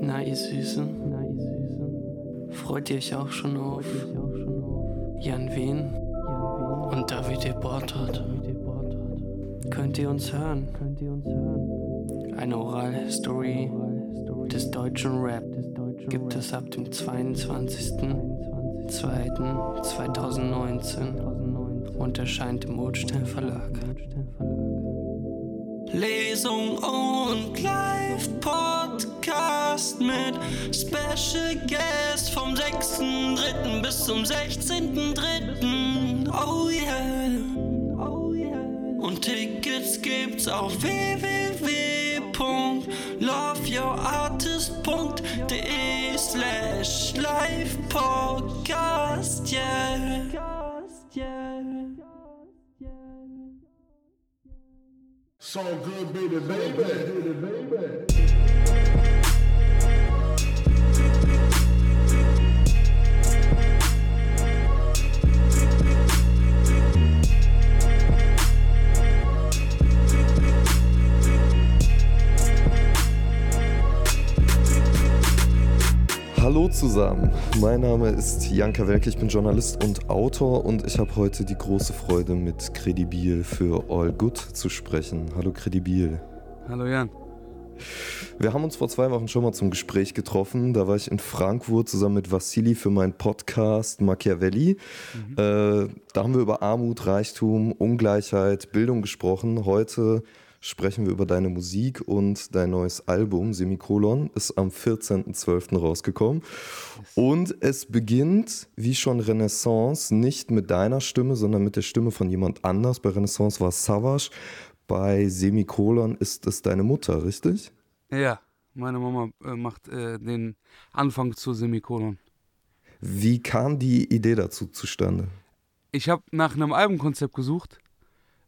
Na, ihr Süßen. Freut ihr euch auch schon auf Jan Wehn und Davide Bortot? Könnt ihr uns hören? Eine Oral-History des deutschen Rap gibt es ab dem 22.02.2019 und erscheint im Ulstein Verlag. Lesung und Live-Podcast mit Special Guest vom 6.3. bis zum 16.3. Oh yeah. Und Tickets gibt's auf www.loveyourartist.de slash live podcast, yeah. So good, baby, baby, baby. Hallo zusammen, mein Name ist Janka Welke, ich bin Journalist und Autor und ich habe heute die große Freude, mit Credibil für All Good zu sprechen. Hallo Credibil. Hallo Jan. Wir haben uns vor zwei Wochen schon mal zum Gespräch getroffen. Da war ich in Frankfurt zusammen mit Vassili für meinen Podcast Machiavelli. Äh, da haben wir über Armut, Reichtum, Ungleichheit, Bildung gesprochen. Heute sprechen wir über deine Musik und dein neues Album Semikolon ist am 14.12. rausgekommen. Und es beginnt, wie schon Renaissance, nicht mit deiner Stimme, sondern mit der Stimme von jemand anders. Bei Renaissance war es Savage. Bei Semikolon ist es deine Mutter, richtig? Ja, meine Mama äh, macht äh, den Anfang zu Semikolon. Wie kam die Idee dazu zustande? Ich habe nach einem Albumkonzept gesucht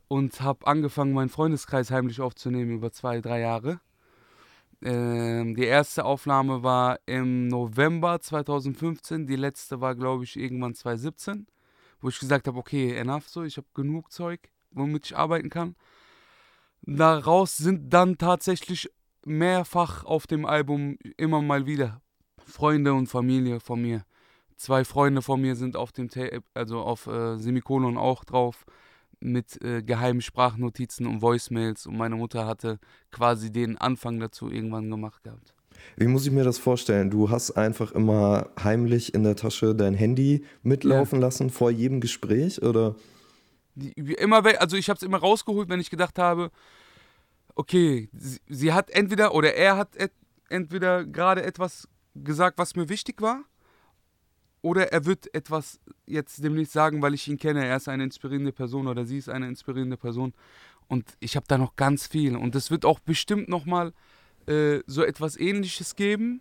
und habe angefangen, meinen Freundeskreis heimlich aufzunehmen über zwei, drei Jahre. Ähm, die erste Aufnahme war im November 2015, die letzte war, glaube ich, irgendwann 2017, wo ich gesagt habe, okay, enough so, ich habe genug Zeug, womit ich arbeiten kann. Daraus sind dann tatsächlich mehrfach auf dem Album immer mal wieder Freunde und Familie von mir. Zwei Freunde von mir sind auf dem Tape, also auf äh, Semikolon auch drauf mit äh, geheimen Sprachnotizen und Voicemails und meine Mutter hatte quasi den Anfang dazu irgendwann gemacht gehabt. Wie muss ich mir das vorstellen? Du hast einfach immer heimlich in der Tasche dein Handy mitlaufen lassen vor jedem Gespräch oder? Die, immer, also ich habe es immer rausgeholt, wenn ich gedacht habe, okay, sie, sie hat entweder oder er hat et, entweder gerade etwas gesagt, was mir wichtig war, oder er wird etwas jetzt demnächst sagen, weil ich ihn kenne. Er ist eine inspirierende Person oder sie ist eine inspirierende Person. Und ich habe da noch ganz viel. Und es wird auch bestimmt nochmal äh, so etwas Ähnliches geben,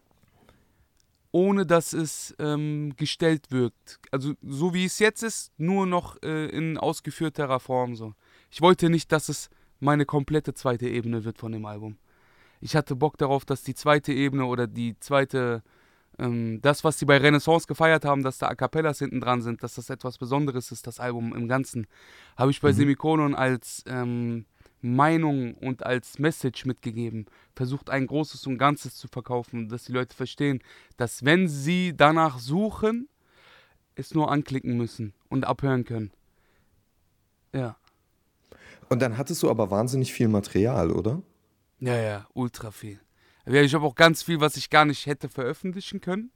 ohne dass es ähm, gestellt wirkt. Also so wie es jetzt ist, nur noch äh, in ausgeführterer Form so. Ich wollte nicht, dass es meine komplette zweite Ebene wird von dem Album. Ich hatte Bock darauf, dass die zweite Ebene oder die zweite, ähm, das, was sie bei Renaissance gefeiert haben, dass da A Cappellas hinten dran sind, dass das etwas Besonderes ist, das Album im Ganzen, habe ich bei Semikolon als ähm, Meinung und als Message mitgegeben. Versucht ein Großes und Ganzes zu verkaufen, dass die Leute verstehen, dass wenn sie danach suchen, es nur anklicken müssen und abhören können. Ja. Und dann hattest du aber wahnsinnig viel Material, oder? Ja, ja, ultra viel. Ja, ich habe auch ganz viel, was ich gar nicht hätte veröffentlichen können.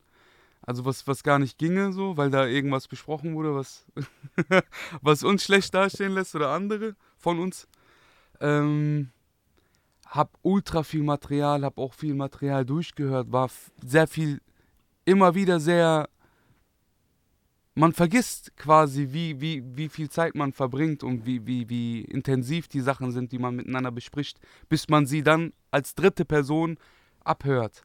Also was, was gar nicht ginge, so, weil da irgendwas besprochen wurde, was, was uns schlecht dastehen lässt oder andere von uns. Ähm, hab ultra viel Material, hab auch viel Material durchgehört, war sehr viel, immer wieder sehr. Man vergisst quasi, wie, wie, wie viel Zeit man verbringt und wie, wie, wie intensiv die Sachen sind, die man miteinander bespricht, bis man sie dann als dritte Person abhört.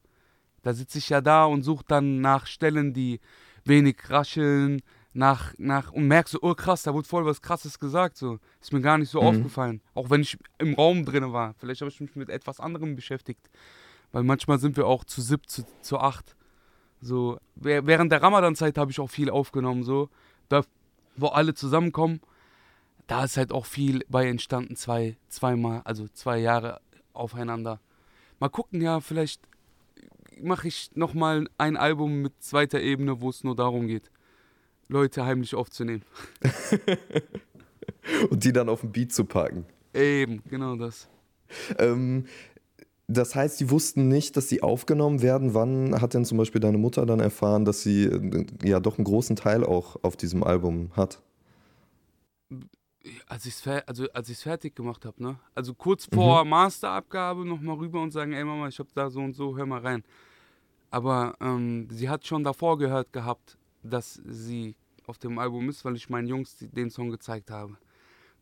Da sitze ich ja da und suche dann nach Stellen, die wenig rascheln, nach, nach und merke so, oh krass, da wurde voll was krasses gesagt. So. Ist mir gar nicht so aufgefallen. Auch wenn ich im Raum drin war. Vielleicht habe ich mich mit etwas anderem beschäftigt. Weil manchmal sind wir auch zu sieb, zu, zu acht. So, während der Ramadan-Zeit habe ich auch viel aufgenommen, so, da, wo alle zusammenkommen. Da ist halt auch viel bei entstanden, zwei, zweimal, also zwei Jahre aufeinander. Mal gucken, ja, vielleicht mache ich nochmal ein Album mit zweiter Ebene, wo es nur darum geht, Leute heimlich aufzunehmen. Und die dann auf den Beat zu packen. Eben, genau das. Ähm, das heißt, die wussten nicht, dass sie aufgenommen werden. Wann hat denn zum Beispiel deine Mutter dann erfahren, dass sie äh, ja doch einen großen Teil auch auf diesem Album hat? Als ich es also, fertig gemacht habe, ne? Also kurz vor mhm. Masterabgabe nochmal rüber und sagen, ey Mama, ich habe da so und so, hör mal rein. Aber ähm, sie hat schon davor gehört gehabt, dass sie auf dem Album ist, weil ich meinen Jungs den Song gezeigt habe.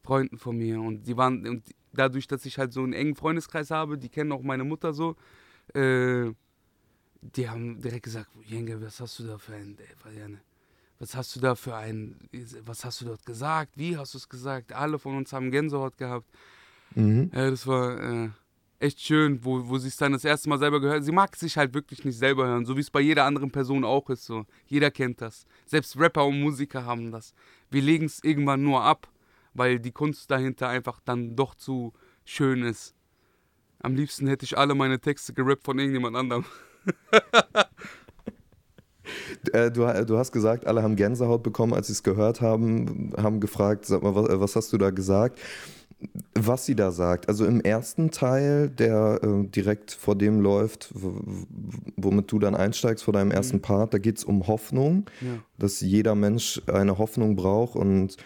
Freunden von mir. Und die waren, und dadurch, dass ich halt so einen engen Freundeskreis habe, die kennen auch meine Mutter so, äh, die haben direkt gesagt, Jenge, was hast du da für ein, was hast du da für ein, was hast du dort gesagt, wie hast du es gesagt? Alle von uns haben Gänsehaut gehabt. Mhm. Ja, das war äh, echt schön, wo, wo sie es dann das erste Mal selber gehört. Sie mag sich halt wirklich nicht selber hören, so wie es bei jeder anderen Person auch ist. So. Jeder kennt das. Selbst Rapper und Musiker haben das. Wir legen es irgendwann nur ab weil die Kunst dahinter einfach dann doch zu schön ist. Am liebsten hätte ich alle meine Texte gerappt von irgendjemand anderem. Äh, du, du, hast gesagt, alle haben Gänsehaut bekommen, als sie es gehört haben, haben gefragt, sag mal, was, was, hast du da gesagt? Was sie da sagt. Also im ersten Teil, der äh, direkt vor dem läuft, womit du dann einsteigst vor deinem ersten mhm. Part, da geht es um Hoffnung, ja. dass jeder Mensch eine Hoffnung braucht und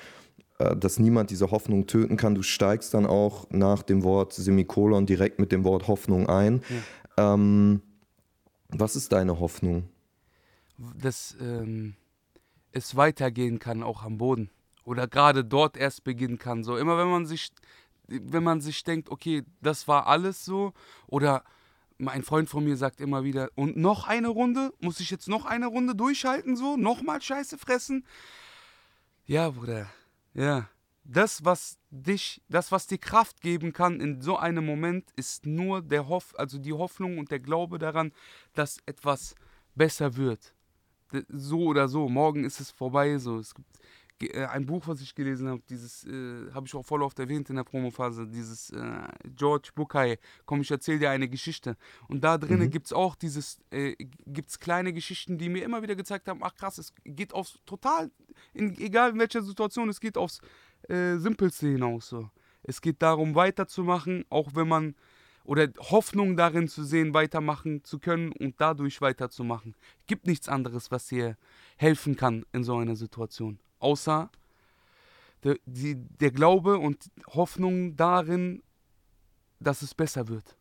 äh, dass niemand diese Hoffnung töten kann. Du steigst dann auch nach dem Wort Semikolon direkt mit dem Wort Hoffnung ein. Ja. Ähm, was ist deine Hoffnung? Dass ähm, es weitergehen kann, auch am Boden. Oder gerade dort erst beginnen kann. So immer wenn man sich, wenn man sich denkt, okay, das war alles so, oder ein Freund von mir sagt immer wieder, und noch eine Runde? Muss ich jetzt noch eine Runde durchhalten, so? Nochmal Scheiße fressen? Ja, Bruder, ja. Das, was dich, das, was dir Kraft geben kann in so einem Moment, ist nur der Hoff, also die Hoffnung und der Glaube daran, dass etwas besser wird. So oder so. Morgen ist es vorbei. So. Es gibt äh, ein Buch, was ich gelesen habe, dieses äh, habe ich auch voll oft erwähnt in der Promophase, dieses äh, George Bukai, komm, ich erzähle dir eine Geschichte. Und da drinnen mhm. gibt es auch dieses, äh, gibt's kleine Geschichten, die mir immer wieder gezeigt haben, ach krass, es geht aufs total, in, egal in welcher Situation, es geht aufs äh, Simpelste hinaus. So. Es geht darum, weiterzumachen, auch wenn man oder Hoffnung darin zu sehen, weitermachen zu können und dadurch weiterzumachen. Gibt nichts anderes, was dir helfen kann in so einer Situation außer der, die, der Glaube und Hoffnung darin, dass es besser wird.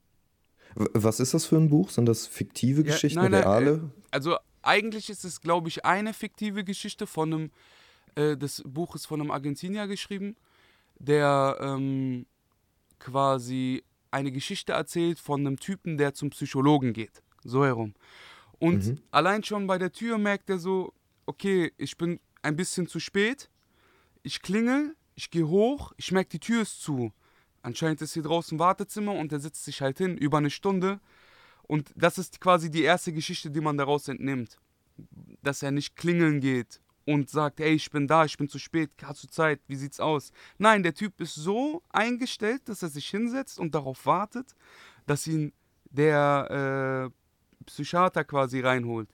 Was ist das für ein Buch? Sind das fiktive ja, Geschichten, nein, nein, reale? Äh, also eigentlich ist es, glaube ich, eine fiktive Geschichte von einem, äh, das Buch ist von einem Argentinier geschrieben, der ähm, quasi eine Geschichte erzählt von einem Typen, der zum Psychologen geht. So herum. Und mhm. allein schon bei der Tür merkt er so, okay, ich bin ein bisschen zu spät. Ich klingel, ich gehe hoch, ich merke, die Tür ist zu. Anscheinend ist hier draußen Wartezimmer und er setzt sich halt hin, über eine Stunde. Und das ist quasi die erste Geschichte, die man daraus entnimmt. Dass er nicht klingeln geht und sagt, hey, ich bin da, ich bin zu spät, hast du Zeit, wie sieht's aus? Nein, der Typ ist so eingestellt, dass er sich hinsetzt und darauf wartet, dass ihn der äh, Psychiater quasi reinholt.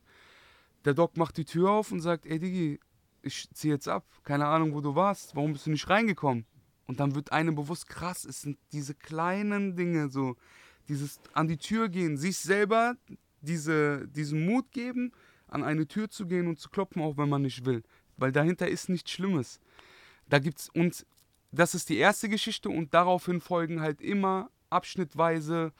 Der Doc macht die Tür auf und sagt, ey Digi, ich ziehe jetzt ab, keine Ahnung, wo du warst, warum bist du nicht reingekommen? Und dann wird einem bewusst, krass, es sind diese kleinen Dinge, so dieses an die Tür gehen, sich selber diese, diesen Mut geben, an eine Tür zu gehen und zu klopfen, auch wenn man nicht will. Weil dahinter ist nichts Schlimmes. Da gibt's, und das ist die erste Geschichte und daraufhin folgen halt immer abschnittweise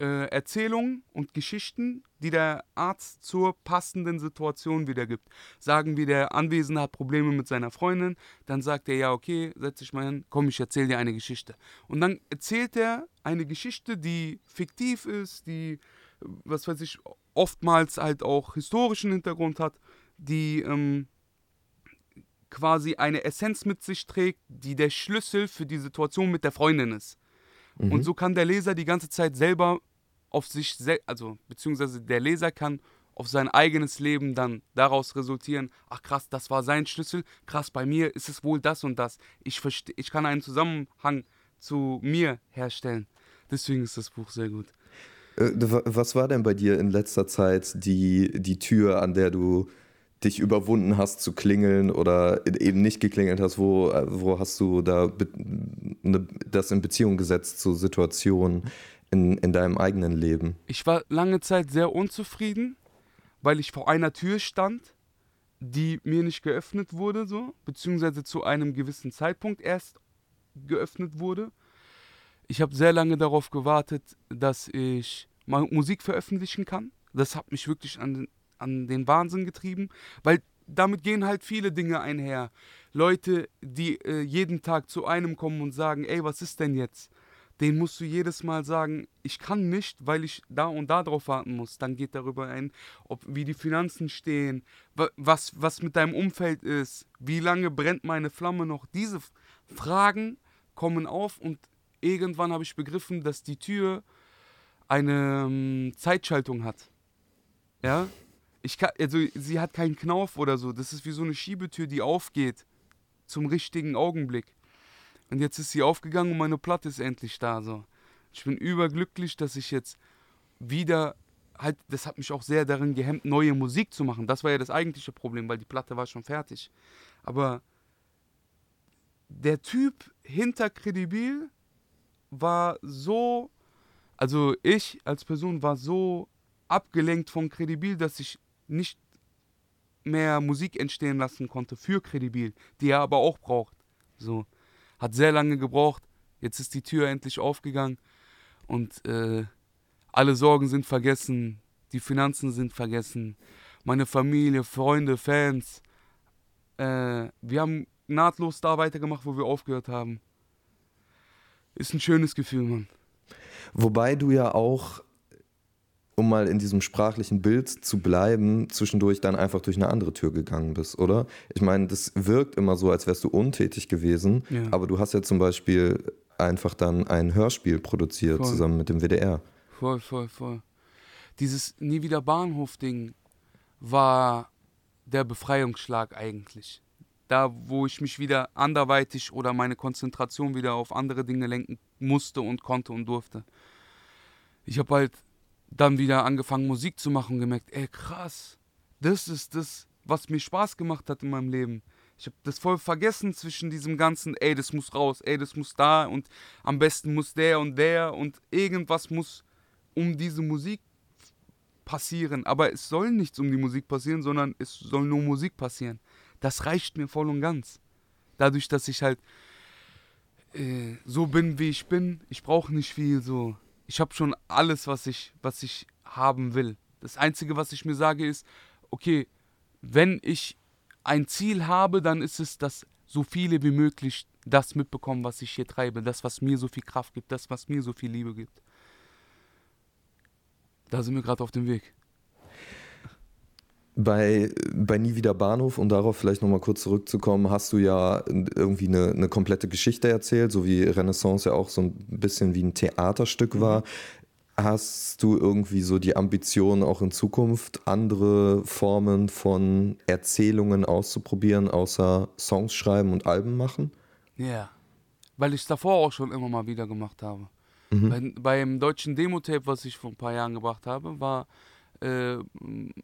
äh, Erzählungen und Geschichten, die der Arzt zur passenden Situation wiedergibt. Sagen wir, der Anwesende hat Probleme mit seiner Freundin, dann sagt er, ja, okay, setz dich mal hin, komm, ich erzähle dir eine Geschichte. Und dann erzählt er eine Geschichte, die fiktiv ist, die, was weiß ich, oftmals halt auch historischen Hintergrund hat, die ähm, quasi eine Essenz mit sich trägt, die der Schlüssel für die Situation mit der Freundin ist. Mhm. Und so kann der Leser die ganze Zeit selber auf sich, also beziehungsweise der Leser kann auf sein eigenes Leben dann daraus resultieren, ach krass, das war sein Schlüssel, krass, bei mir ist es wohl das und das. Ich, ich kann einen Zusammenhang zu mir herstellen. Deswegen ist das Buch sehr gut. Äh, wa- Was war denn bei dir in letzter Zeit die, die Tür, an der du dich überwunden hast zu klingeln oder eben nicht geklingelt hast? Wo, äh, wo hast du da ne, das in Beziehung gesetzt zu Situationen in, in deinem eigenen Leben? Ich war lange Zeit sehr unzufrieden, weil ich vor einer Tür stand, die mir nicht geöffnet wurde, so, beziehungsweise zu einem gewissen Zeitpunkt erst geöffnet wurde. Ich habe sehr lange darauf gewartet, dass ich Musik veröffentlichen kann. Das hat mich wirklich an, den- an den Wahnsinn getrieben, weil damit gehen halt viele Dinge einher. Leute, die äh, jeden Tag zu einem kommen und sagen, ey, was ist denn jetzt? Den musst du jedes Mal sagen, ich kann nicht, weil ich da und da drauf warten muss. Dann geht darüber ein, ob wie die Finanzen stehen, wa- was, was mit deinem Umfeld ist, wie lange brennt meine Flamme noch. Diese Fragen kommen auf und irgendwann habe ich begriffen, dass die Tür eine ähm, Zeitschaltung hat. Ja? Ich kann, also sie hat keinen Knauf oder so. Das ist wie so eine Schiebetür, die aufgeht zum richtigen Augenblick. Und jetzt ist sie aufgegangen und meine Platte ist endlich da. So. Ich bin überglücklich, dass ich jetzt wieder halt, das hat mich auch sehr darin gehemmt, neue Musik zu machen. Das war ja das eigentliche Problem, weil die Platte war schon fertig. Aber der Typ hinter Credibil war so, also ich als Person war so abgelenkt von Credibil, dass ich nicht mehr Musik entstehen lassen konnte für Credibil, die er aber auch braucht. So. Hat sehr lange gebraucht. Jetzt ist die Tür endlich aufgegangen und äh, alle Sorgen sind vergessen, die Finanzen sind vergessen, meine Familie, Freunde, Fans. Äh, wir haben nahtlos da weitergemacht, wo wir aufgehört haben. Ist ein schönes Gefühl, Mann. Wobei du ja auch, um mal in diesem sprachlichen Bild zu bleiben, zwischendurch dann einfach durch eine andere Tür gegangen bist, oder? Ich meine, das wirkt immer so, als wärst du untätig gewesen, Ja. aber du hast ja zum Beispiel einfach dann ein Hörspiel produziert Voll. zusammen mit dem WDR. Voll, voll, voll. Dieses Nie wieder Bahnhof-Ding war der Befreiungsschlag eigentlich. Da, wo ich mich wieder anderweitig oder meine Konzentration wieder auf andere Dinge lenken musste und konnte und durfte. Ich habe halt dann wieder angefangen, Musik zu machen und gemerkt, ey, krass, das ist das, was mir Spaß gemacht hat in meinem Leben. Ich habe das voll vergessen zwischen diesem ganzen, ey, das muss raus, ey, das muss da und am besten muss der und der und irgendwas muss um diese Musik passieren. Aber es soll nichts um die Musik passieren, sondern es soll nur Musik passieren. Das reicht mir voll und ganz. Dadurch, dass ich halt äh, so bin, wie ich bin, ich brauche nicht viel so. Ich habe schon alles, was ich, was ich haben will. Das Einzige, was ich mir sage, ist, okay, wenn ich ein Ziel habe, dann ist es, dass so viele wie möglich das mitbekommen, was ich hier treibe. Das, was mir so viel Kraft gibt, das, was mir so viel Liebe gibt. Da sind wir gerade auf dem Weg. Bei, bei Nie wieder Bahnhof, um darauf vielleicht nochmal kurz zurückzukommen, hast du ja irgendwie eine, eine komplette Geschichte erzählt, so wie Renaissance ja auch so ein bisschen wie ein Theaterstück war. Hast du irgendwie so die Ambition, auch in Zukunft andere Formen von Erzählungen auszuprobieren, außer Songs schreiben und Alben machen? Ja. Weil ich es davor auch schon immer mal wieder gemacht habe. Bei, beim deutschen Demo-Tape, was ich vor ein paar Jahren gebracht habe, war äh,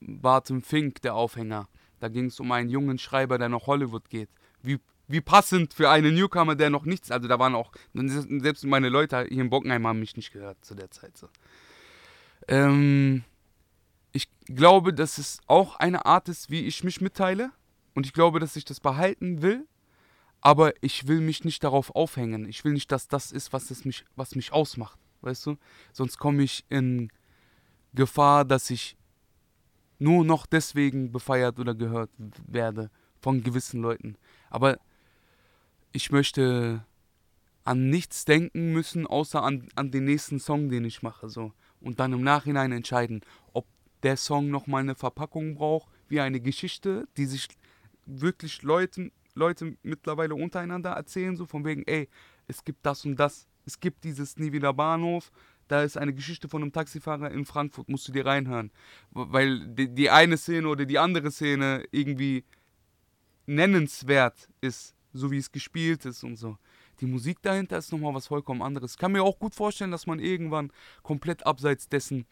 Barton Fink der Aufhänger. Da ging es um einen jungen Schreiber, der nach Hollywood geht. Wie, wie passend für einen Newcomer, der noch nichts, also da waren auch, selbst meine Leute hier in Bockenheim haben mich nicht gehört zu der Zeit. So. Ähm, ich glaube, dass es auch eine Art ist, wie ich mich mitteile. Und ich glaube, dass ich das behalten will. Aber ich will mich nicht darauf aufhängen. Ich will nicht, dass das ist, was, es mich, was mich ausmacht. Weißt du? Sonst komme ich in Gefahr, dass ich nur noch deswegen befeiert oder gehört werde von gewissen Leuten. Aber ich möchte an nichts denken müssen, außer an, an den nächsten Song, den ich mache. So. Und dann im Nachhinein entscheiden, ob der Song nochmal eine Verpackung braucht, wie eine Geschichte, die sich wirklich Leuten, Leute mittlerweile untereinander erzählen, so von wegen, ey, es gibt das und das, es gibt dieses Nie wieder Bahnhof, da ist eine Geschichte von einem Taxifahrer in Frankfurt, musst du dir reinhören. Weil die, die eine Szene oder die andere Szene irgendwie nennenswert ist, so wie es gespielt ist und so. Die Musik dahinter ist nochmal was vollkommen anderes. Ich kann mir auch gut vorstellen, dass man irgendwann komplett abseits dessen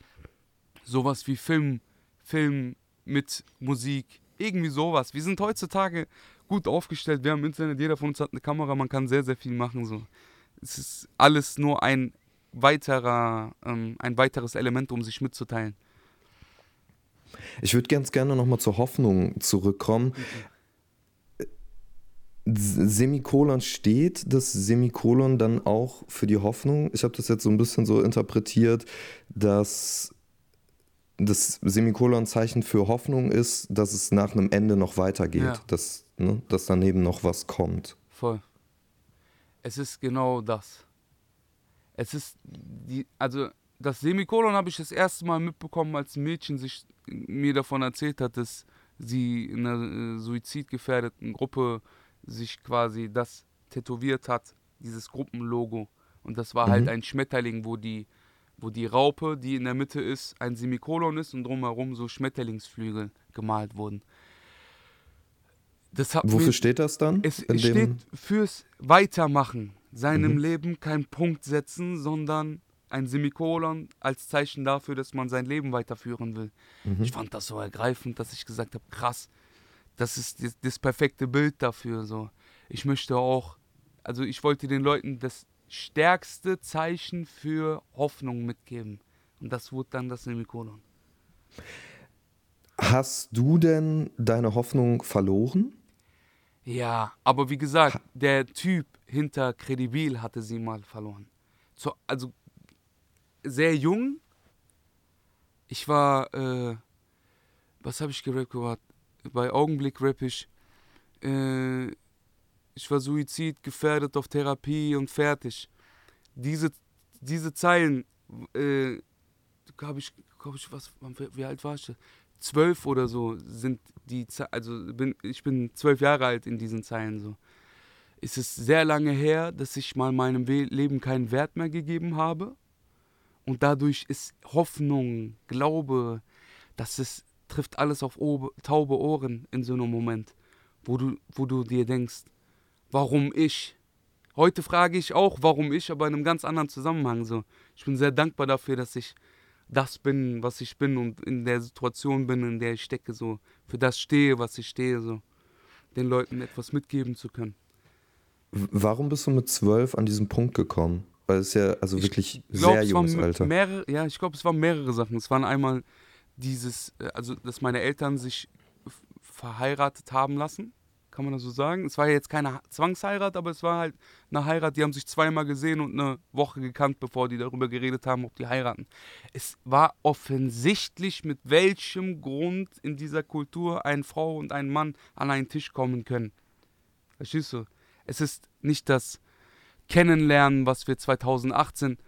sowas wie Film, Film mit Musik, irgendwie sowas. Wir sind heutzutage gut aufgestellt. Wir haben Internet, jeder von uns hat eine Kamera, man kann sehr, sehr viel machen. So. Es ist alles nur ein weiterer, ähm, ein weiteres Element, um sich mitzuteilen. Ich würde ganz gerne nochmal zur Hoffnung zurückkommen. Semikolon steht das Semikolon dann auch für die Hoffnung? Ich habe das jetzt so ein bisschen so interpretiert, dass das Semikolon-Zeichen für Hoffnung ist, dass es nach einem Ende noch weitergeht, ja. dass, ne, dass daneben noch was kommt. Voll. Es ist genau das. Es ist die, also das Semikolon habe ich das erste Mal mitbekommen, als ein Mädchen sich mir davon erzählt hat, dass sie in einer äh, suizidgefährdeten Gruppe sich quasi das tätowiert hat, dieses Gruppenlogo. Und das war halt mhm. halt ein Schmetterling, wo die, wo die Raupe, die in der Mitte ist, ein Semikolon ist und drumherum so Schmetterlingsflügel gemalt wurden. Wofür mir, steht das dann? Es steht fürs Weitermachen, seinem mhm. Leben keinen Punkt setzen, sondern ein Semikolon als Zeichen dafür, dass man sein Leben weiterführen will. Mhm. Ich fand das so ergreifend, dass ich gesagt habe, krass, das ist das, das, perfekte Bild dafür. So. Ich möchte auch, also ich wollte den Leuten das stärkste Zeichen für Hoffnung mitgeben. Und das wurde dann das Semikolon. Hast du denn deine Hoffnung verloren? Ja, aber wie gesagt, der Typ hinter Credibil hatte sie mal verloren. So, also sehr jung. Ich war, äh, was habe ich gerappt gehabt? Bei Augenblick rapp ich. Äh, ich war Suizid, gefährdet auf Therapie und fertig. Diese, diese Zeilen, äh, habe ich, glaube ich, was, wie alt war ich? Zwölf oder so sind die, also bin, ich bin zwölf Jahre alt in diesen Zeilen so. Es ist sehr lange her, dass ich mal meinem Leben keinen Wert mehr gegeben habe. Und dadurch ist Hoffnung, Glaube, dass es trifft alles auf taube Ohren in so einem Moment, wo du, wo du dir denkst, warum ich? Heute frage ich auch, warum ich, aber in einem ganz anderen Zusammenhang. So. Ich bin sehr dankbar dafür, dass ich das bin, was ich bin und in der Situation bin, in der ich stecke, so für das stehe, was ich stehe, so den Leuten etwas mitgeben zu können. Warum bist du mit zwölf an diesen Punkt gekommen? Weil es ja also ich wirklich glaub, sehr junges Alter. Mehrere, ja, ich glaube, es waren mehrere Sachen. Es waren einmal dieses, äh, also dass meine Eltern sich verheiratet haben lassen, kann man das so sagen. Es war ja jetzt keine Zwangsheirat, aber es war halt eine Heirat, die haben sich zweimal gesehen und eine Woche gekannt, bevor die darüber geredet haben, ob die heiraten. Es war offensichtlich, mit welchem Grund in dieser Kultur eine Frau und ein Mann an einen Tisch kommen können. Verstehst du? Es ist nicht das Kennenlernen, was wir 2018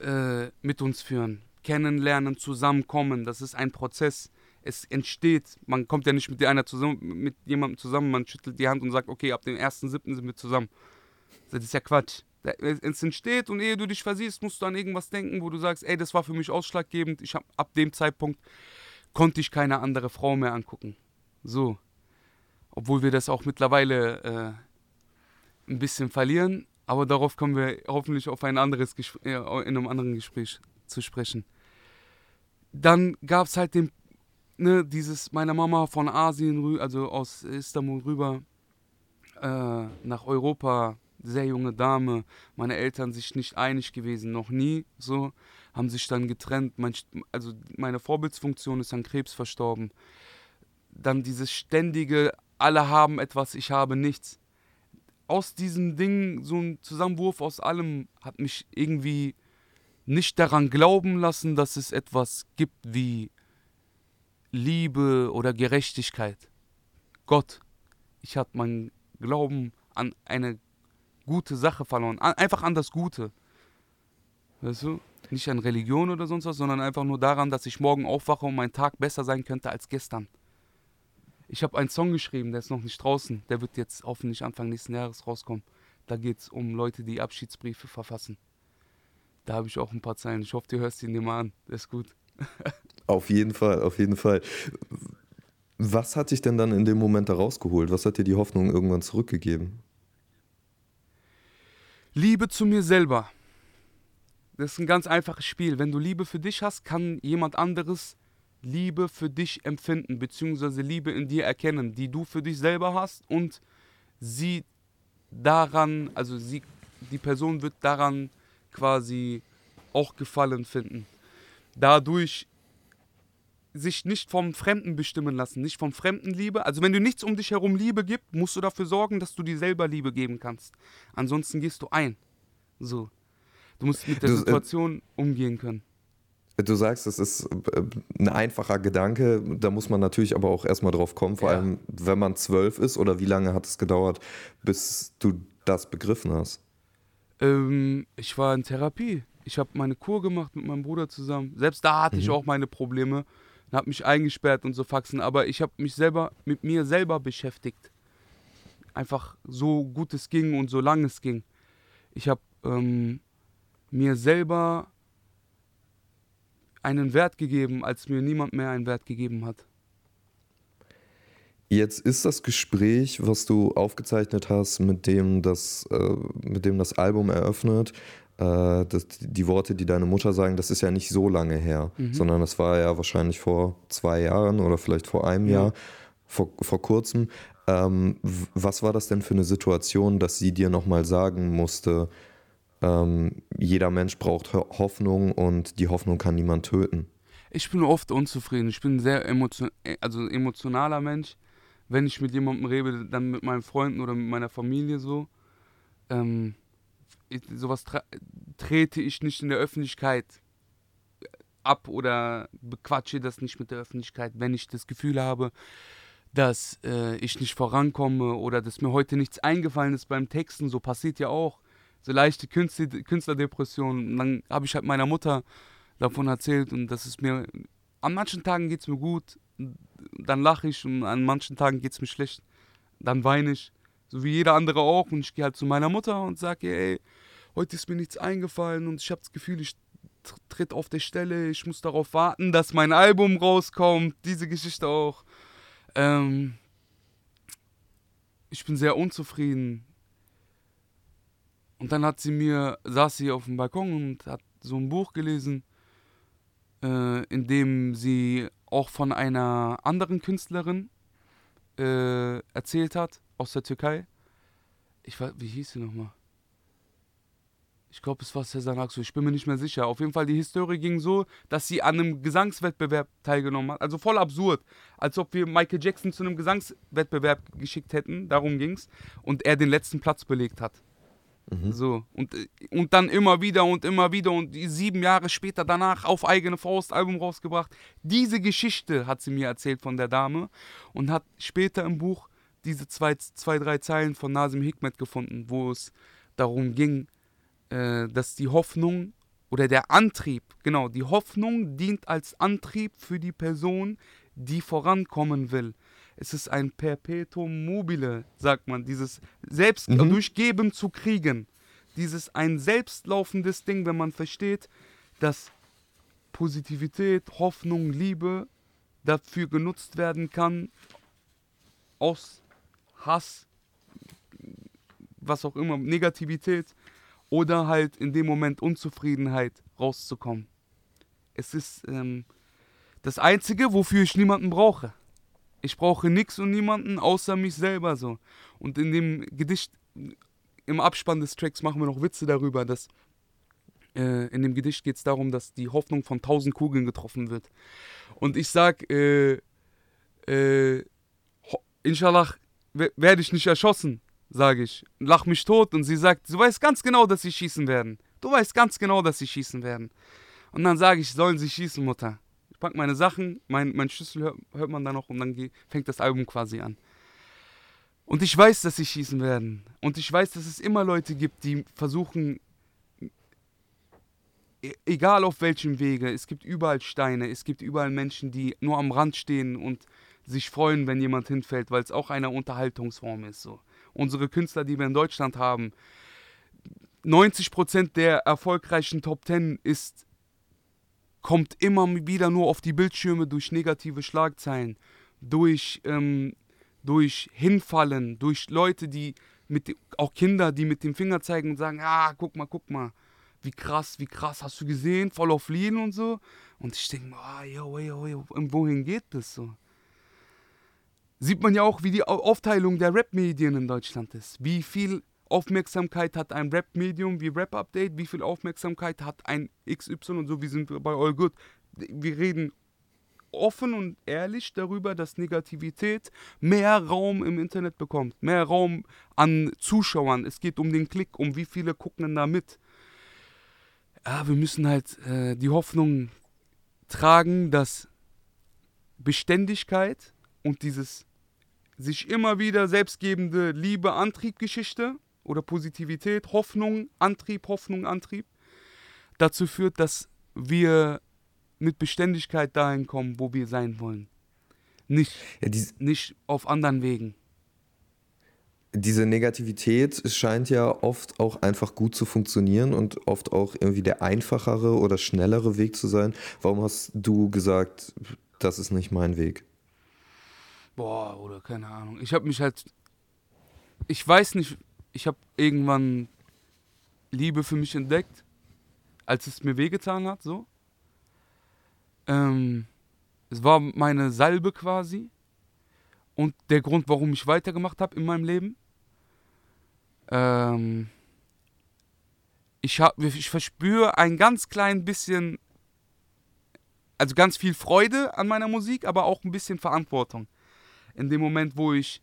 äh, mit uns führen. Kennenlernen, zusammenkommen, das ist ein Prozess. Es entsteht, man kommt ja nicht mit einer zusammen, mit jemandem zusammen, man schüttelt die Hand und sagt, okay, ab dem 1.7. sind wir zusammen. Das ist ja Quatsch. Es entsteht und ehe du dich versiehst, musst du an irgendwas denken, wo du sagst, ey, das war für mich ausschlaggebend. Ich hab, ab dem Zeitpunkt konnte ich keine andere Frau mehr angucken. So. Obwohl wir das auch mittlerweile äh, ein bisschen verlieren, aber darauf kommen wir hoffentlich auf ein anderes Gespräch, in einem anderen Gespräch zu sprechen. Dann gab es halt den, ne, dieses, meine Mama von Asien, also aus Istanbul rüber äh, nach Europa, sehr junge Dame, meine Eltern sich nicht einig gewesen, noch nie so, haben sich dann getrennt. Mein, also meine Vorbildsfunktion ist an Krebs verstorben. Dann dieses ständige, alle haben etwas, ich habe nichts aus diesem Ding, so ein Zusammenwurf aus allem, hat mich irgendwie nicht daran glauben lassen, dass es etwas gibt wie Liebe oder Gerechtigkeit. Gott, ich hatte meinen Glauben an eine gute Sache verloren. Einfach an das Gute. Weißt du? Nicht an Religion oder sonst was, sondern einfach nur daran, dass ich morgen aufwache und mein Tag besser sein könnte als gestern. Ich habe einen Song geschrieben, der ist noch nicht draußen. Der wird jetzt hoffentlich Anfang nächsten Jahres rauskommen. Da geht es um Leute, die Abschiedsbriefe verfassen. Da habe ich auch ein paar Zeilen. Ich hoffe, du hörst ihn dir mal an. Der ist gut. auf jeden Fall, auf jeden Fall. Was hat dich denn dann in dem Moment da rausgeholt? Was hat dir die Hoffnung irgendwann zurückgegeben? Liebe zu mir selber. Das ist ein ganz einfaches Spiel. Wenn du Liebe für dich hast, kann jemand anderes Liebe für dich empfinden, beziehungsweise Liebe in dir erkennen, die du für dich selber hast und sie daran, also sie, die Person wird daran quasi auch Gefallen finden. Dadurch sich nicht vom Fremden bestimmen lassen, nicht vom Fremden Liebe. Also wenn du nichts um dich herum Liebe gibt, musst du dafür sorgen, dass du dir selber Liebe geben kannst. Ansonsten gehst du ein. So. Du musst mit der äh, Situation umgehen können. Du sagst, es ist äh, ein einfacher Gedanke, da muss man natürlich aber auch erstmal drauf kommen, vor Ja. allem wenn man zwölf ist oder wie lange hat es gedauert, bis du das begriffen hast? Ähm, ich war in Therapie. Ich habe meine Kur gemacht mit meinem Bruder zusammen. Selbst da hatte ich auch meine Probleme und habe mich eingesperrt und so Faxen. Aber ich habe mich selber mit mir selber beschäftigt. Einfach so gut es ging und so lang es ging. Ich habe ähm, mir selber einen Wert gegeben, als mir niemand mehr einen Wert gegeben hat. Jetzt ist das Gespräch, was du aufgezeichnet hast, mit dem das, äh, mit dem das Album eröffnet, äh, das, die Worte, die deine Mutter sagen, das ist ja nicht so lange her, sondern das war ja wahrscheinlich vor zwei Jahren oder vielleicht vor einem Ja. Jahr, vor, vor kurzem. Ähm, was war das denn für eine Situation, dass sie dir nochmal sagen musste, ähm, jeder Mensch braucht Ho- Hoffnung und die Hoffnung kann niemand töten? Ich bin oft unzufrieden. Ich bin ein sehr emotio äh, also emotionaler Mensch. Wenn ich mit jemandem rede, dann mit meinen Freunden oder mit meiner Familie so. Ähm, ich, sowas trete ich nicht in der Öffentlichkeit ab oder bequatsche das nicht mit der Öffentlichkeit, wenn ich das Gefühl habe, dass äh, ich nicht vorankomme oder dass mir heute nichts eingefallen ist beim Texten. So passiert ja auch. So leichte Künstler, Künstlerdepressionen. Und dann habe ich halt meiner Mutter davon erzählt und das ist mir, an manchen Tagen geht es mir gut, dann lache ich und an manchen Tagen geht es mir schlecht, dann weine ich, so wie jeder andere auch und ich gehe halt zu meiner Mutter und sage ey, heute ist mir nichts eingefallen und ich habe das Gefühl, ich tr- tritt auf der Stelle, ich muss darauf warten, dass mein Album rauskommt, diese Geschichte auch. Ähm, ich bin sehr unzufrieden. Und dann hat sie mir, saß sie auf dem Balkon und hat so ein Buch gelesen, äh, in dem sie auch von einer anderen Künstlerin äh, erzählt hat, aus der Türkei. Ich weiß, wie hieß sie nochmal? Ich glaube, es war Sezen Aksu, ich bin mir nicht mehr sicher. Auf jeden Fall, die Historie ging so, dass sie an einem Gesangswettbewerb teilgenommen hat. Also voll absurd. Als ob wir Michael Jackson zu einem Gesangswettbewerb geschickt hätten, darum ging's. Und er den letzten Platz belegt hat. So. Und, äh, und dann immer wieder und immer wieder und sieben Jahre später danach auf eigene Faust Album rausgebracht. Diese Geschichte hat sie mir erzählt von der Dame und hat später im Buch diese zwei, zwei drei Zeilen von Nazim Hikmet gefunden, wo es darum ging, äh, dass die Hoffnung oder der Antrieb, genau, die Hoffnung dient als Antrieb für die Person, die vorankommen will. Es ist ein Perpetuum mobile, sagt man, dieses selbst durchgeben zu kriegen. Dieses ein selbstlaufendes Ding, wenn man versteht, dass Positivität, Hoffnung, Liebe dafür genutzt werden kann, aus Hass, was auch immer, Negativität oder halt in dem Moment Unzufriedenheit rauszukommen. Es ist ähm, das Einzige, wofür ich niemanden brauche. Ich brauche nichts und niemanden außer mich selber so. Und in dem Gedicht, im Abspann des Tracks machen wir noch Witze darüber, dass äh, in dem Gedicht geht es darum, dass die Hoffnung von tausend Kugeln getroffen wird. Und ich sag, äh, äh, Inshallah we- werde ich nicht erschossen, sage ich. Lach mich tot und sie sagt, du weißt ganz genau, dass sie schießen werden. Du weißt ganz genau, dass sie schießen werden. Und dann sage ich, sollen sie schießen, Mutter. Ich pack meine Sachen, mein, mein Schlüssel hört, hört man dann noch und dann fängt das Album quasi an. Und ich weiß, dass sie schießen werden. Und ich weiß, dass es immer Leute gibt, die versuchen, e- egal auf welchem Wege, es gibt überall Steine, es gibt überall Menschen, die nur am Rand stehen und sich freuen, wenn jemand hinfällt, weil es auch eine Unterhaltungsform ist. So. Unsere Künstler, die wir in Deutschland haben, 90% der erfolgreichen Top 10 ist, kommt immer wieder nur auf die Bildschirme durch negative Schlagzeilen, durch, ähm, durch Hinfallen, durch Leute, die mit auch Kinder, die mit dem Finger zeigen und sagen, ah, guck mal, guck mal, wie krass, wie krass, hast du gesehen, voll auf Lean und so. Und ich denke mir, ah, yo, yo, yo, wohin geht das so? Sieht man ja auch, wie die Au- Aufteilung der Rap-Medien in Deutschland ist. Wie viel Aufmerksamkeit hat ein Rap-Medium wie Rap Update, wie viel Aufmerksamkeit hat ein XY und so, wie sind wir bei All Good. Wir reden offen und ehrlich darüber, dass Negativität mehr Raum im Internet bekommt, mehr Raum an Zuschauern. Es geht um den Klick, um wie viele gucken da mit. Ja, wir müssen halt äh, die Hoffnung tragen, dass Beständigkeit und dieses sich immer wieder selbstgebende Liebe, Antrieb, Geschichte oder Positivität, Hoffnung, Antrieb, Hoffnung, Antrieb dazu führt, dass wir mit Beständigkeit dahin kommen, wo wir sein wollen. Nicht, Ja, nicht auf anderen Wegen. diese Negativität scheint ja oft auch einfach gut zu funktionieren und oft auch irgendwie der einfachere oder schnellere Weg zu sein. Warum hast du gesagt, das ist nicht mein Weg? Boah, oder keine Ahnung. Ich habe mich halt. Ich weiß nicht, ich habe irgendwann Liebe für mich entdeckt, als es mir wehgetan hat, so. Ähm, es war meine Salbe quasi und der Grund, warum ich weitergemacht habe in meinem Leben. Ähm, ich, hab, ich verspüre ein ganz klein bisschen, also ganz viel Freude an meiner Musik, aber auch ein bisschen Verantwortung in dem Moment, wo ich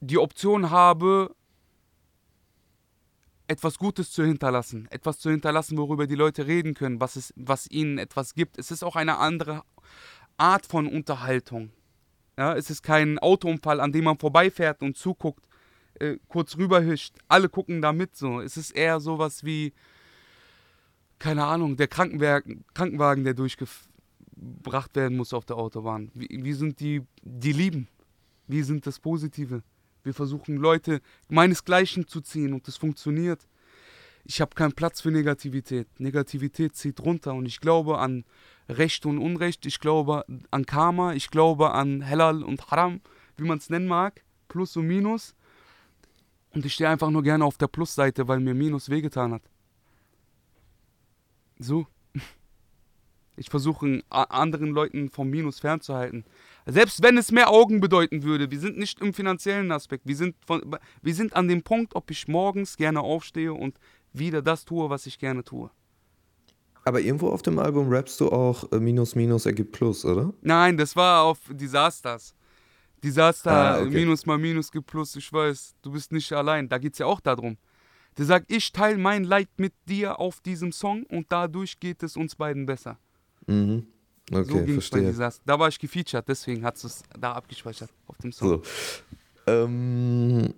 die Option habe, etwas Gutes zu hinterlassen, etwas zu hinterlassen, worüber die Leute reden können, was, es, was ihnen etwas gibt. Es ist auch eine andere Art von Unterhaltung. Ja, es ist kein Autounfall, an dem man vorbeifährt und zuguckt, äh, kurz rüberhischt. Alle gucken da mit so. Es ist eher sowas wie, keine Ahnung, der Krankenwagen, Krankenwagen der durchgebracht werden muss auf der Autobahn. Wie, wie sind die, die lieben? Wie sind das Positive? Wir versuchen Leute meinesgleichen zu ziehen und das funktioniert. Ich habe keinen Platz für Negativität. Negativität zieht runter und ich glaube an Recht und Unrecht. Ich glaube an Karma. Ich glaube an Halal und Haram, wie man es nennen mag. Plus und Minus. Und ich stehe einfach nur gerne auf der Plusseite, weil mir Minus wehgetan hat. So. Ich versuche anderen Leuten vom Minus fernzuhalten. Selbst wenn es mehr Augen bedeuten würde, wir sind nicht im finanziellen Aspekt. Wir sind, von, wir sind an dem Punkt, ob ich morgens gerne aufstehe und wieder das tue, was ich gerne tue. Aber irgendwo auf dem Album rappst du auch äh, Minus Minus ergibt Plus, oder? Nein, das war auf Disasters. Disaster, Ah, okay. Minus mal Minus gibt Plus, ich weiß, du bist nicht allein. Da geht es ja auch darum. Der sagt, ich teile mein Leid mit dir auf diesem Song und dadurch geht es uns beiden besser. Mhm. so Okay, ging bei verstehe. Disaster. Da war ich gefeatured, deswegen hat es da abgespeichert auf dem Song. So. Ähm,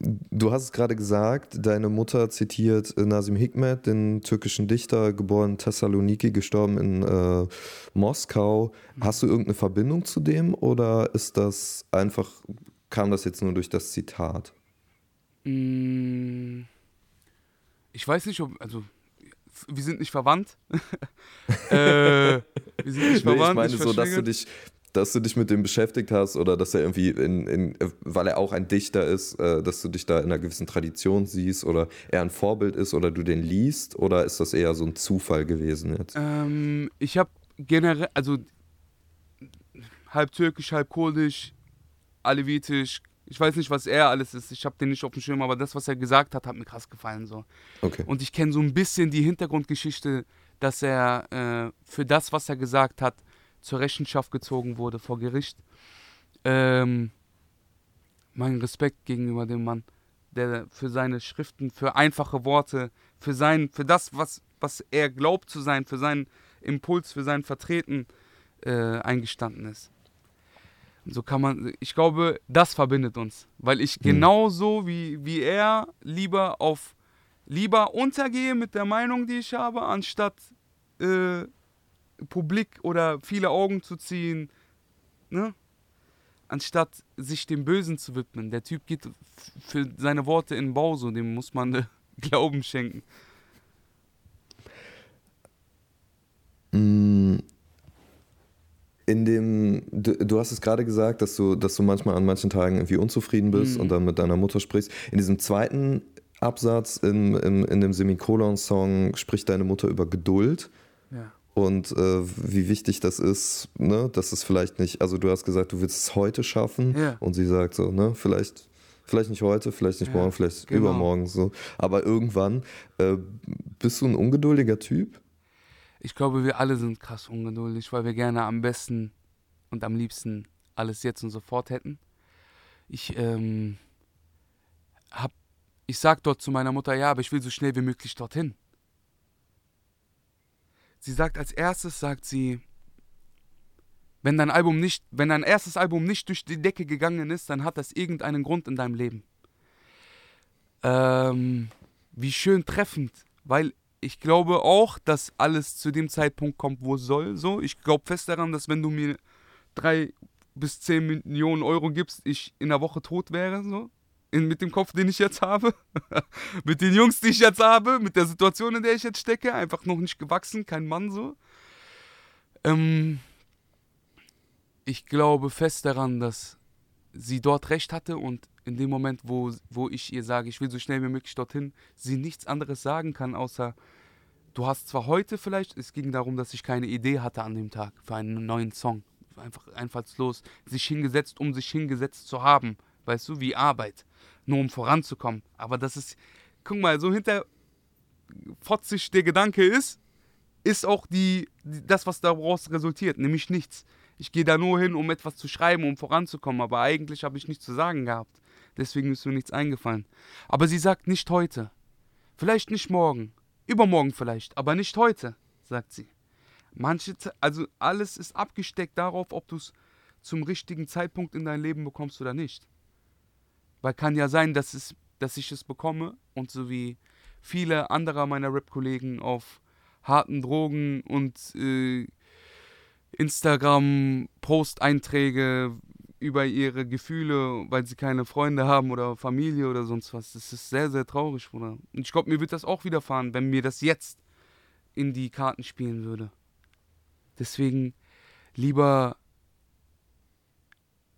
du hast es gerade gesagt, deine Mutter zitiert äh, Nazim Hikmet, den türkischen Dichter, geboren in Thessaloniki, gestorben in äh, Moskau. Hast du irgendeine Verbindung zu dem oder ist das einfach, kam das jetzt nur durch das Zitat? Mm, Ich weiß nicht, ob, also, wir sind nicht verwandt. äh, wir sind nicht Nee, verwandt. ich meine so, dass du dich, dass du dich mit dem beschäftigt hast oder dass er irgendwie, in, in, weil er auch ein Dichter ist, äh, dass du dich da in einer gewissen Tradition siehst oder er ein Vorbild ist oder du den liest oder ist das eher so ein Zufall gewesen jetzt? Ähm, ich habe generell, also halb türkisch, halb kurdisch, alevitisch. Ich weiß nicht, was er alles ist. Ich habe den nicht auf dem Schirm, aber das, was er gesagt hat, hat mir krass gefallen. So. Okay. Und ich kenne so ein bisschen die Hintergrundgeschichte, dass er äh, für das, was er gesagt hat, zur Rechenschaft gezogen wurde vor Gericht. Ähm, mein Respekt gegenüber dem Mann, der für seine Schriften, für einfache Worte, für sein, für das, was, was er glaubt zu sein, für seinen Impuls, für sein Vertreten äh, eingestanden ist. So kann man, ich glaube, das verbindet uns, weil ich genauso wie, wie er lieber auf lieber untergehe mit der Meinung, die ich habe, anstatt äh, publik oder viele Augen zu ziehen, ne? Anstatt sich dem Bösen zu widmen. Der Typ geht für seine Worte in den Bau, so dem muss man äh, Glauben schenken. In dem, du, du hast es gerade gesagt, dass du, dass du manchmal an manchen Tagen irgendwie unzufrieden bist Mhm. und dann mit deiner Mutter sprichst. In diesem zweiten Absatz in, in, in dem Semikolon-Song spricht deine Mutter über Geduld Ja. und äh, wie wichtig das ist, ne, dass es vielleicht nicht, also du hast gesagt, du willst es heute schaffen Ja. und sie sagt so, ne, vielleicht, vielleicht nicht heute, vielleicht nicht Ja, morgen, vielleicht genau. übermorgen so, aber irgendwann äh, bist du ein ungeduldiger Typ? Ich glaube, wir alle sind krass ungeduldig, weil wir gerne am besten und am liebsten alles jetzt und sofort hätten. Ich ähm, hab, ich sag dort zu meiner Mutter, ja, aber ich will so schnell wie möglich dorthin. Sie sagt als erstes, sagt sie, wenn dein Album nicht, wenn dein erstes Album nicht durch die Decke gegangen ist, dann hat das irgendeinen Grund in deinem Leben. Ähm, wie schön treffend, weil ich glaube auch, dass alles zu dem Zeitpunkt kommt, wo es soll. So, ich glaube fest daran, dass wenn du mir drei bis zehn Millionen Euro gibst, ich in der Woche tot wäre. So, in, mit dem Kopf, den ich jetzt habe, mit den Jungs, die ich jetzt habe, mit der Situation, in der ich jetzt stecke, einfach noch nicht gewachsen, kein Mann so. Ähm, ich glaube fest daran, dass sie dort recht hatte und in dem Moment, wo, wo ich ihr sage, ich will so schnell wie möglich dorthin, sie nichts anderes sagen kann, außer du hast zwar heute vielleicht, es ging darum, dass ich keine Idee hatte an dem Tag für einen neuen Song. Einfach einfallslos, sich hingesetzt, um sich hingesetzt zu haben. Weißt du, wie Arbeit. Nur um voranzukommen. Aber das ist, guck mal, so hinter fotzig der Gedanke ist, ist auch die, die, das, was daraus resultiert, nämlich nichts. Ich gehe da nur hin, um etwas zu schreiben, um voranzukommen, aber eigentlich habe ich nichts zu sagen gehabt. Deswegen ist mir nichts eingefallen. Aber sie sagt nicht heute. Vielleicht nicht morgen. Übermorgen vielleicht, aber nicht heute, sagt sie. Manche, also alles ist abgesteckt darauf, ob du es zum richtigen Zeitpunkt in dein Leben bekommst oder nicht. Weil kann ja sein, dass, es, dass ich es bekomme und so wie viele anderer meiner Rap-Kollegen auf harten Drogen und äh, Instagram-Post-Einträge über ihre Gefühle, weil sie keine Freunde haben oder Familie oder sonst was. Das ist sehr, sehr traurig, Bruder. Und ich glaube, mir wird das auch widerfahren, wenn mir das jetzt in die Karten spielen würde. Deswegen lieber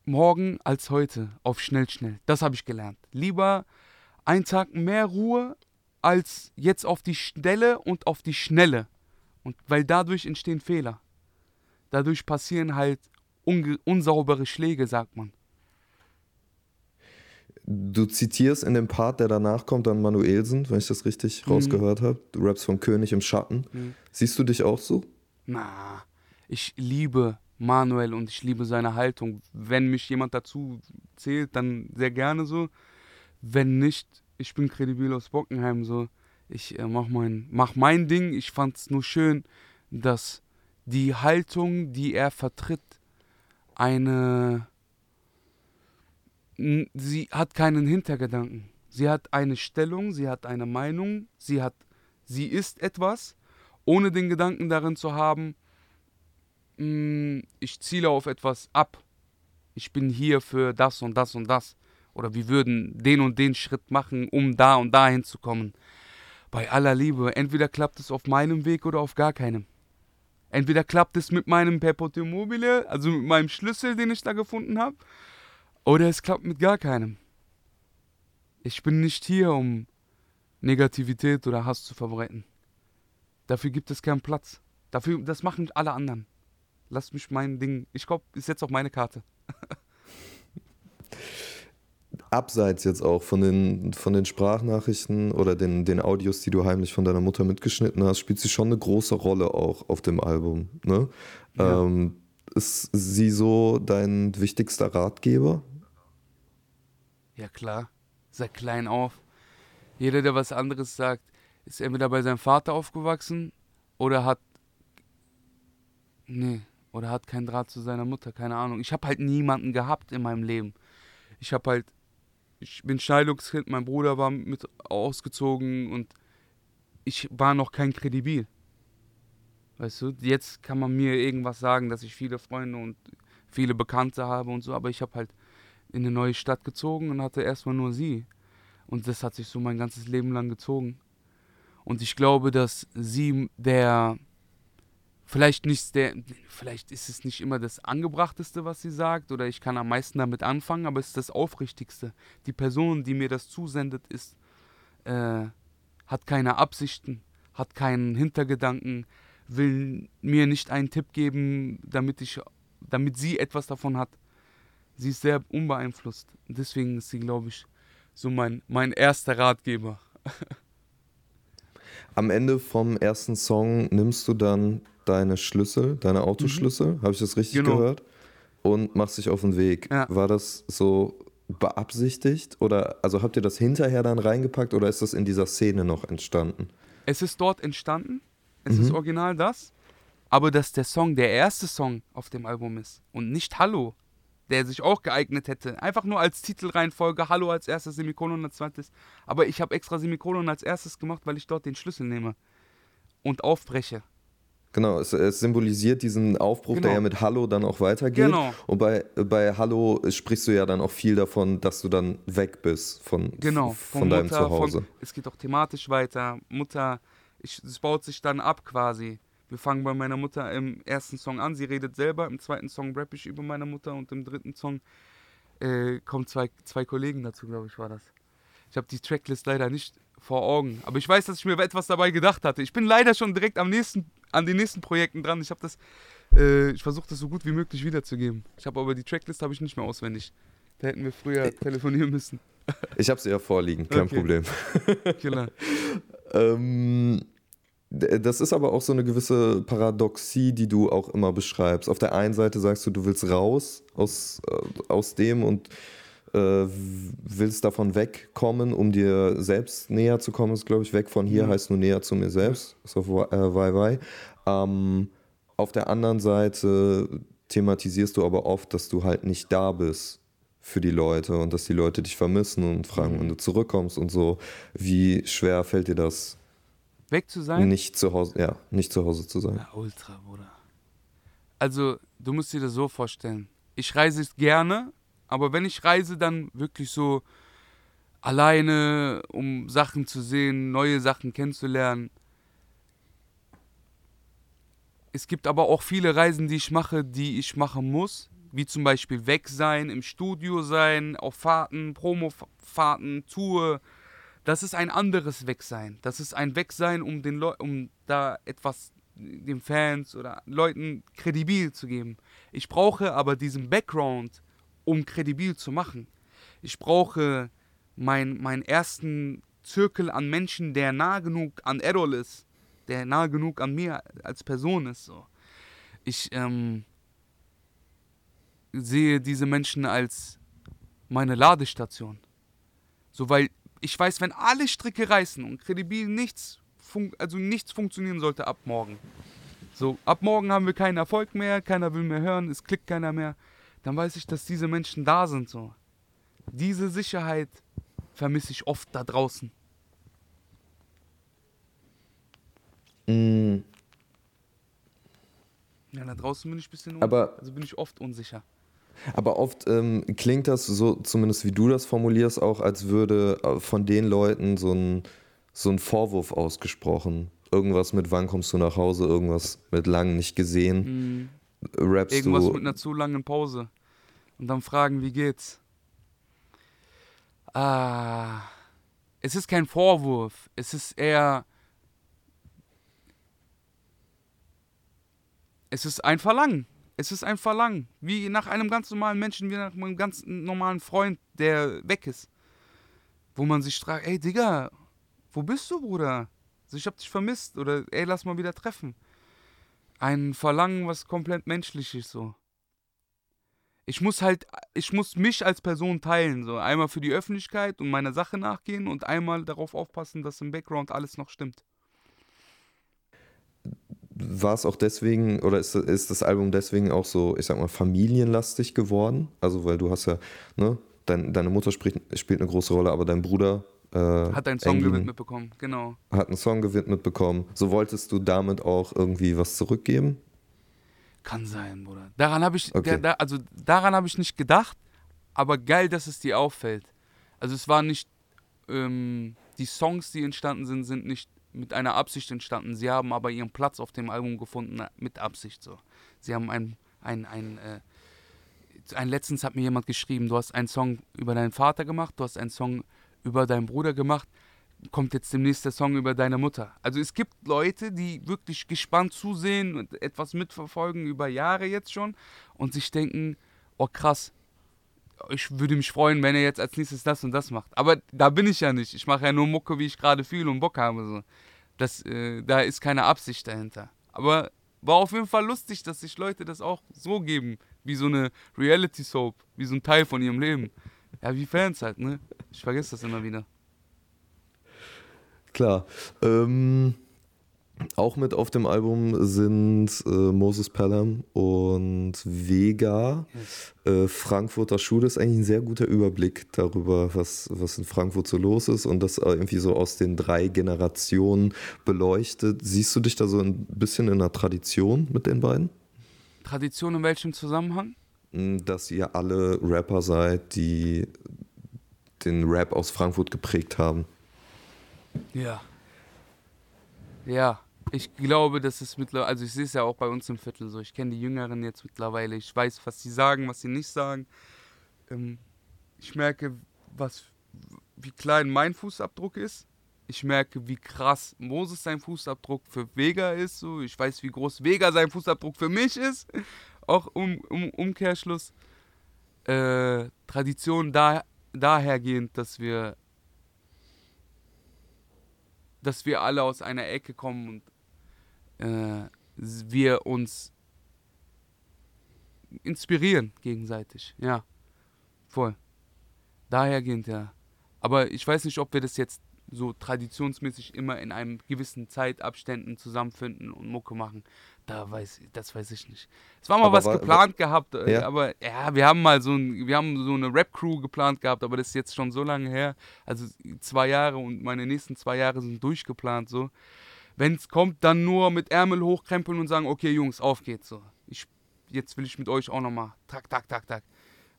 morgen als heute auf schnell, schnell. Das habe ich gelernt. Lieber einen Tag mehr Ruhe als jetzt auf die Stelle und auf die Schnelle. Und weil dadurch entstehen Fehler. Dadurch passieren halt unsaubere Schläge, sagt man. Du zitierst in dem Part, der danach kommt, dann Manuelsen, wenn ich das richtig Mhm. rausgehört habe. Du rappst vom König im Schatten. Mhm. Siehst du dich auch so? Na, ich liebe Manuel und ich liebe seine Haltung. Wenn mich jemand dazu zählt, dann sehr gerne so. Wenn nicht, ich bin kredibil aus Bockenheim so. Ich äh, mach, mein, mach mein Ding. Ich fand es nur schön, dass die Haltung, die er vertritt, eine. Sie hat keinen Hintergedanken. Sie hat eine Stellung, sie hat eine Meinung, sie hat, sie ist etwas, ohne den Gedanken darin zu haben, "Mm, ich ziele auf etwas ab. Ich bin hier für das und das und das. Oder wir würden den und den Schritt machen, um da und da hinzukommen. Bei aller Liebe, entweder klappt es auf meinem Weg oder auf gar keinem. Entweder klappt es mit meinem Perpetuum mobile, also mit meinem Schlüssel, den ich da gefunden habe, oder es klappt mit gar keinem. Ich bin nicht hier, um Negativität oder Hass zu verbreiten. Dafür gibt es keinen Platz. Dafür, das machen alle anderen. Lass mich mein Ding. Ich glaube, ist jetzt auf meine Karte. Abseits jetzt auch von den, von den Sprachnachrichten oder den, den Audios, die du heimlich von deiner Mutter mitgeschnitten hast, spielt sie schon eine große Rolle auch auf dem Album. Ne? Ja. Ähm, ist sie so dein wichtigster Ratgeber? Ja klar, seit klein auf. Jeder, der was anderes sagt, ist entweder bei seinem Vater aufgewachsen oder hat. Nee, oder hat keinen Draht zu seiner Mutter, keine Ahnung. Ich habe halt niemanden gehabt in meinem Leben. Ich habe halt. Ich bin Scheidungskind, mein Bruder war mit ausgezogen und ich war noch kein Kredibil. Weißt du, jetzt kann man mir irgendwas sagen, dass ich viele Freunde und viele Bekannte habe und so, aber ich habe halt in eine neue Stadt gezogen und hatte erstmal nur sie. Und das hat sich so mein ganzes Leben lang gezogen. Und ich glaube, dass sie der vielleicht nicht der, vielleicht ist es nicht immer das angebrachteste, was sie sagt, oder ich kann am meisten damit anfangen, aber es ist das Aufrichtigste. Die Person, die mir das zusendet, ist, äh, hat keine Absichten, hat keinen Hintergedanken, will mir nicht einen Tipp geben, damit ich, damit sie etwas davon hat. Sie ist sehr unbeeinflusst. Deswegen ist sie, glaube ich, so mein, mein erster Ratgeber. Am Ende vom ersten Song nimmst du dann deine Schlüssel, deine Autoschlüssel, mhm. habe ich das richtig genau. gehört? Und machst dich auf den Weg. Ja. War das so beabsichtigt oder also habt ihr das hinterher dann reingepackt oder ist das in dieser Szene noch entstanden? Es ist dort entstanden. Es mhm. ist original das. Aber dass der Song der erste Song auf dem Album ist und nicht Hallo, der sich auch geeignet hätte. Einfach nur als Titelreihenfolge, Hallo als erstes, Semikolon als zweites. Aber ich habe extra Semikolon als erstes gemacht, weil ich dort den Schlüssel nehme und aufbreche. Genau, es, es, symbolisiert diesen Aufbruch, genau. der ja mit Hallo dann auch weitergeht. Genau. Und bei, bei Hallo sprichst du ja dann auch viel davon, dass du dann weg bist von, genau, von, von deinem Mutter, Zuhause. Von, es geht auch thematisch weiter. Mutter, es baut sich dann ab quasi. Wir fangen bei meiner Mutter im ersten Song an, sie redet selber, im zweiten Song rappe ich über meine Mutter und im dritten Song äh, kommen zwei, zwei Kollegen dazu, glaube ich, war das. Ich habe die Tracklist leider nicht vor Augen, aber ich weiß, dass ich mir etwas dabei gedacht hatte. Ich bin leider schon direkt am nächsten, an den nächsten Projekten dran. Ich habe das, äh, ich versuche das so gut wie möglich wiederzugeben. Ich habe aber die Tracklist habe ich nicht mehr auswendig. Da hätten wir früher äh, telefonieren müssen. Ich habe sie ja vorliegen, kein okay. Problem. Klar. ähm, das ist aber auch so eine gewisse Paradoxie, die du auch immer beschreibst. Auf der einen Seite sagst du, du willst raus aus, äh, aus dem und willst davon wegkommen, um dir selbst näher zu kommen. Ist, glaube ich, weg von hier mhm. heißt nur näher zu mir selbst. Auf äh, Wai. Ähm, auf der anderen Seite thematisierst du aber oft, dass du halt nicht da bist für die Leute und dass die Leute dich vermissen und fragen, mhm. wenn du zurückkommst und so. Wie schwer fällt dir das? Weg zu sein? Nicht zu Hause, ja, nicht zu Hause zu sein. Ja, ultra, Bruder. Also, du musst dir das so vorstellen. Ich reise gerne, aber wenn ich reise, dann wirklich so alleine, um Sachen zu sehen, neue Sachen kennenzulernen. Es gibt aber auch viele Reisen, die ich mache, die ich machen muss. Wie zum Beispiel weg sein, im Studio sein, auf Fahrten, Promofahrten, Tour, das ist ein anderes Wegsein. Das ist ein Wegsein, um, den um da etwas den Fans oder Leuten kredibil zu geben. Ich brauche aber diesen Background, um kredibil zu machen. Ich brauche mein, meinen ersten Zirkel an Menschen, der nah genug an Errol ist, der nah genug an mir als Person ist. So. Ich ähm, sehe diese Menschen als meine Ladestation. So, weil ich weiß, wenn alle Stricke reißen und kredibil nichts, also nichts funktionieren sollte ab morgen. So, ab morgen haben wir keinen Erfolg mehr, keiner will mehr hören, es klickt keiner mehr. Dann weiß ich, dass diese Menschen da sind. So. Diese Sicherheit vermisse ich oft da draußen. Mm. Ja, da draußen bin ich ein bisschen, aber, also bin ich oft unsicher. Aber oft ähm, klingt das so, zumindest wie du das formulierst, auch als würde äh, von den Leuten so ein, so ein Vorwurf ausgesprochen. Irgendwas mit wann kommst du nach Hause, irgendwas mit lang nicht gesehen. Mhm. Rappst irgendwas du. mit einer zu langen Pause. Und dann fragen, wie geht's? Ah. Es ist kein Vorwurf. Es ist eher. Es ist ein Verlangen. Es ist ein Verlangen, wie nach einem ganz normalen Menschen, wie nach einem ganz normalen Freund, der weg ist. Wo man sich fragt, ey Digga, wo bist du, Bruder? Also ich hab dich vermisst oder ey, lass mal wieder treffen. Ein Verlangen, was komplett menschlich ist, so. Ich muss halt, ich muss mich als Person teilen, so. Einmal für die Öffentlichkeit und meiner Sache nachgehen und einmal darauf aufpassen, dass im Background alles noch stimmt war es auch deswegen, oder ist, ist das Album deswegen auch so, ich sag mal, familienlastig geworden? Also, weil du hast ja, ne, dein, deine Mutter spielt, spielt eine große Rolle, aber dein Bruder äh, hat einen Song Engin, gewidmet bekommen, genau. Hat einen Song gewidmet bekommen. So wolltest du damit auch irgendwie was zurückgeben? Kann sein, Bruder. Daran habe ich, okay. da, also daran habe ich nicht gedacht, aber geil, dass es dir auffällt. Also es war nicht, ähm, die Songs, die entstanden sind, sind nicht mit einer Absicht entstanden. Sie haben aber ihren Platz auf dem Album gefunden mit Absicht so. Sie haben ein, ein, ein, äh, ein letztens hat mir jemand geschrieben, du hast einen Song über deinen Vater gemacht, du hast einen Song über deinen Bruder gemacht, kommt jetzt demnächst der Song über deine Mutter. Also es gibt Leute, die wirklich gespannt zusehen und etwas mitverfolgen über Jahre jetzt schon und sich denken, oh krass, ich würde mich freuen, wenn er jetzt als nächstes das und das macht. Aber da bin ich ja nicht. Ich mache ja nur Mucke, wie ich gerade fühle und Bock habe. So. Das, äh, da ist keine Absicht dahinter. Aber war auf jeden Fall lustig, dass sich Leute das auch so geben, wie so eine Reality-Soap, wie so ein Teil von ihrem Leben. Ja, wie Fans halt, ne? Ich vergesse das immer wieder. Klar. Ähm, auch mit auf dem Album sind äh, Moses Pelham und Vega. Äh, Frankfurter Schule ist eigentlich ein sehr guter Überblick darüber, was, was in Frankfurt so los ist und das irgendwie so aus den drei Generationen beleuchtet. Siehst du dich da so ein bisschen in einer Tradition mit den beiden? Tradition in welchem Zusammenhang? Dass ihr alle Rapper seid, die den Rap aus Frankfurt geprägt haben. Ja. Ja, ich glaube, das ist mittlerweile, also ich sehe es ja auch bei uns im Viertel so. Ich kenne die Jüngeren jetzt mittlerweile. Ich weiß, was sie sagen, was sie nicht sagen. Ähm, ich merke, was, wie klein mein Fußabdruck ist. Ich merke, wie krass Moses sein Fußabdruck für Vega ist. So. Ich weiß, wie groß Vega sein Fußabdruck für mich ist. Auch um, um Umkehrschluss. Äh, Tradition da, dahergehend, dass wir dass wir alle aus einer Ecke kommen und äh, wir uns inspirieren gegenseitig. Ja, voll. Dahergehend, ja. Aber ich weiß nicht, ob wir das jetzt so traditionsmäßig immer in einem gewissen Zeitabständen zusammenfinden und Mucke machen. Da weiß das weiß ich nicht. Es war mal aber was war, geplant war, gehabt, äh, ja. aber ja, wir haben mal so ein, wir haben so eine Rap-Crew geplant gehabt, aber das ist jetzt schon so lange her. Also zwei Jahre und meine nächsten zwei Jahre sind durchgeplant so. Wenn es kommt, dann nur mit Ärmel hochkrempeln und sagen, okay Jungs, auf geht's so. Ich, jetzt will ich mit euch auch nochmal. Tak, tak, tak, tak.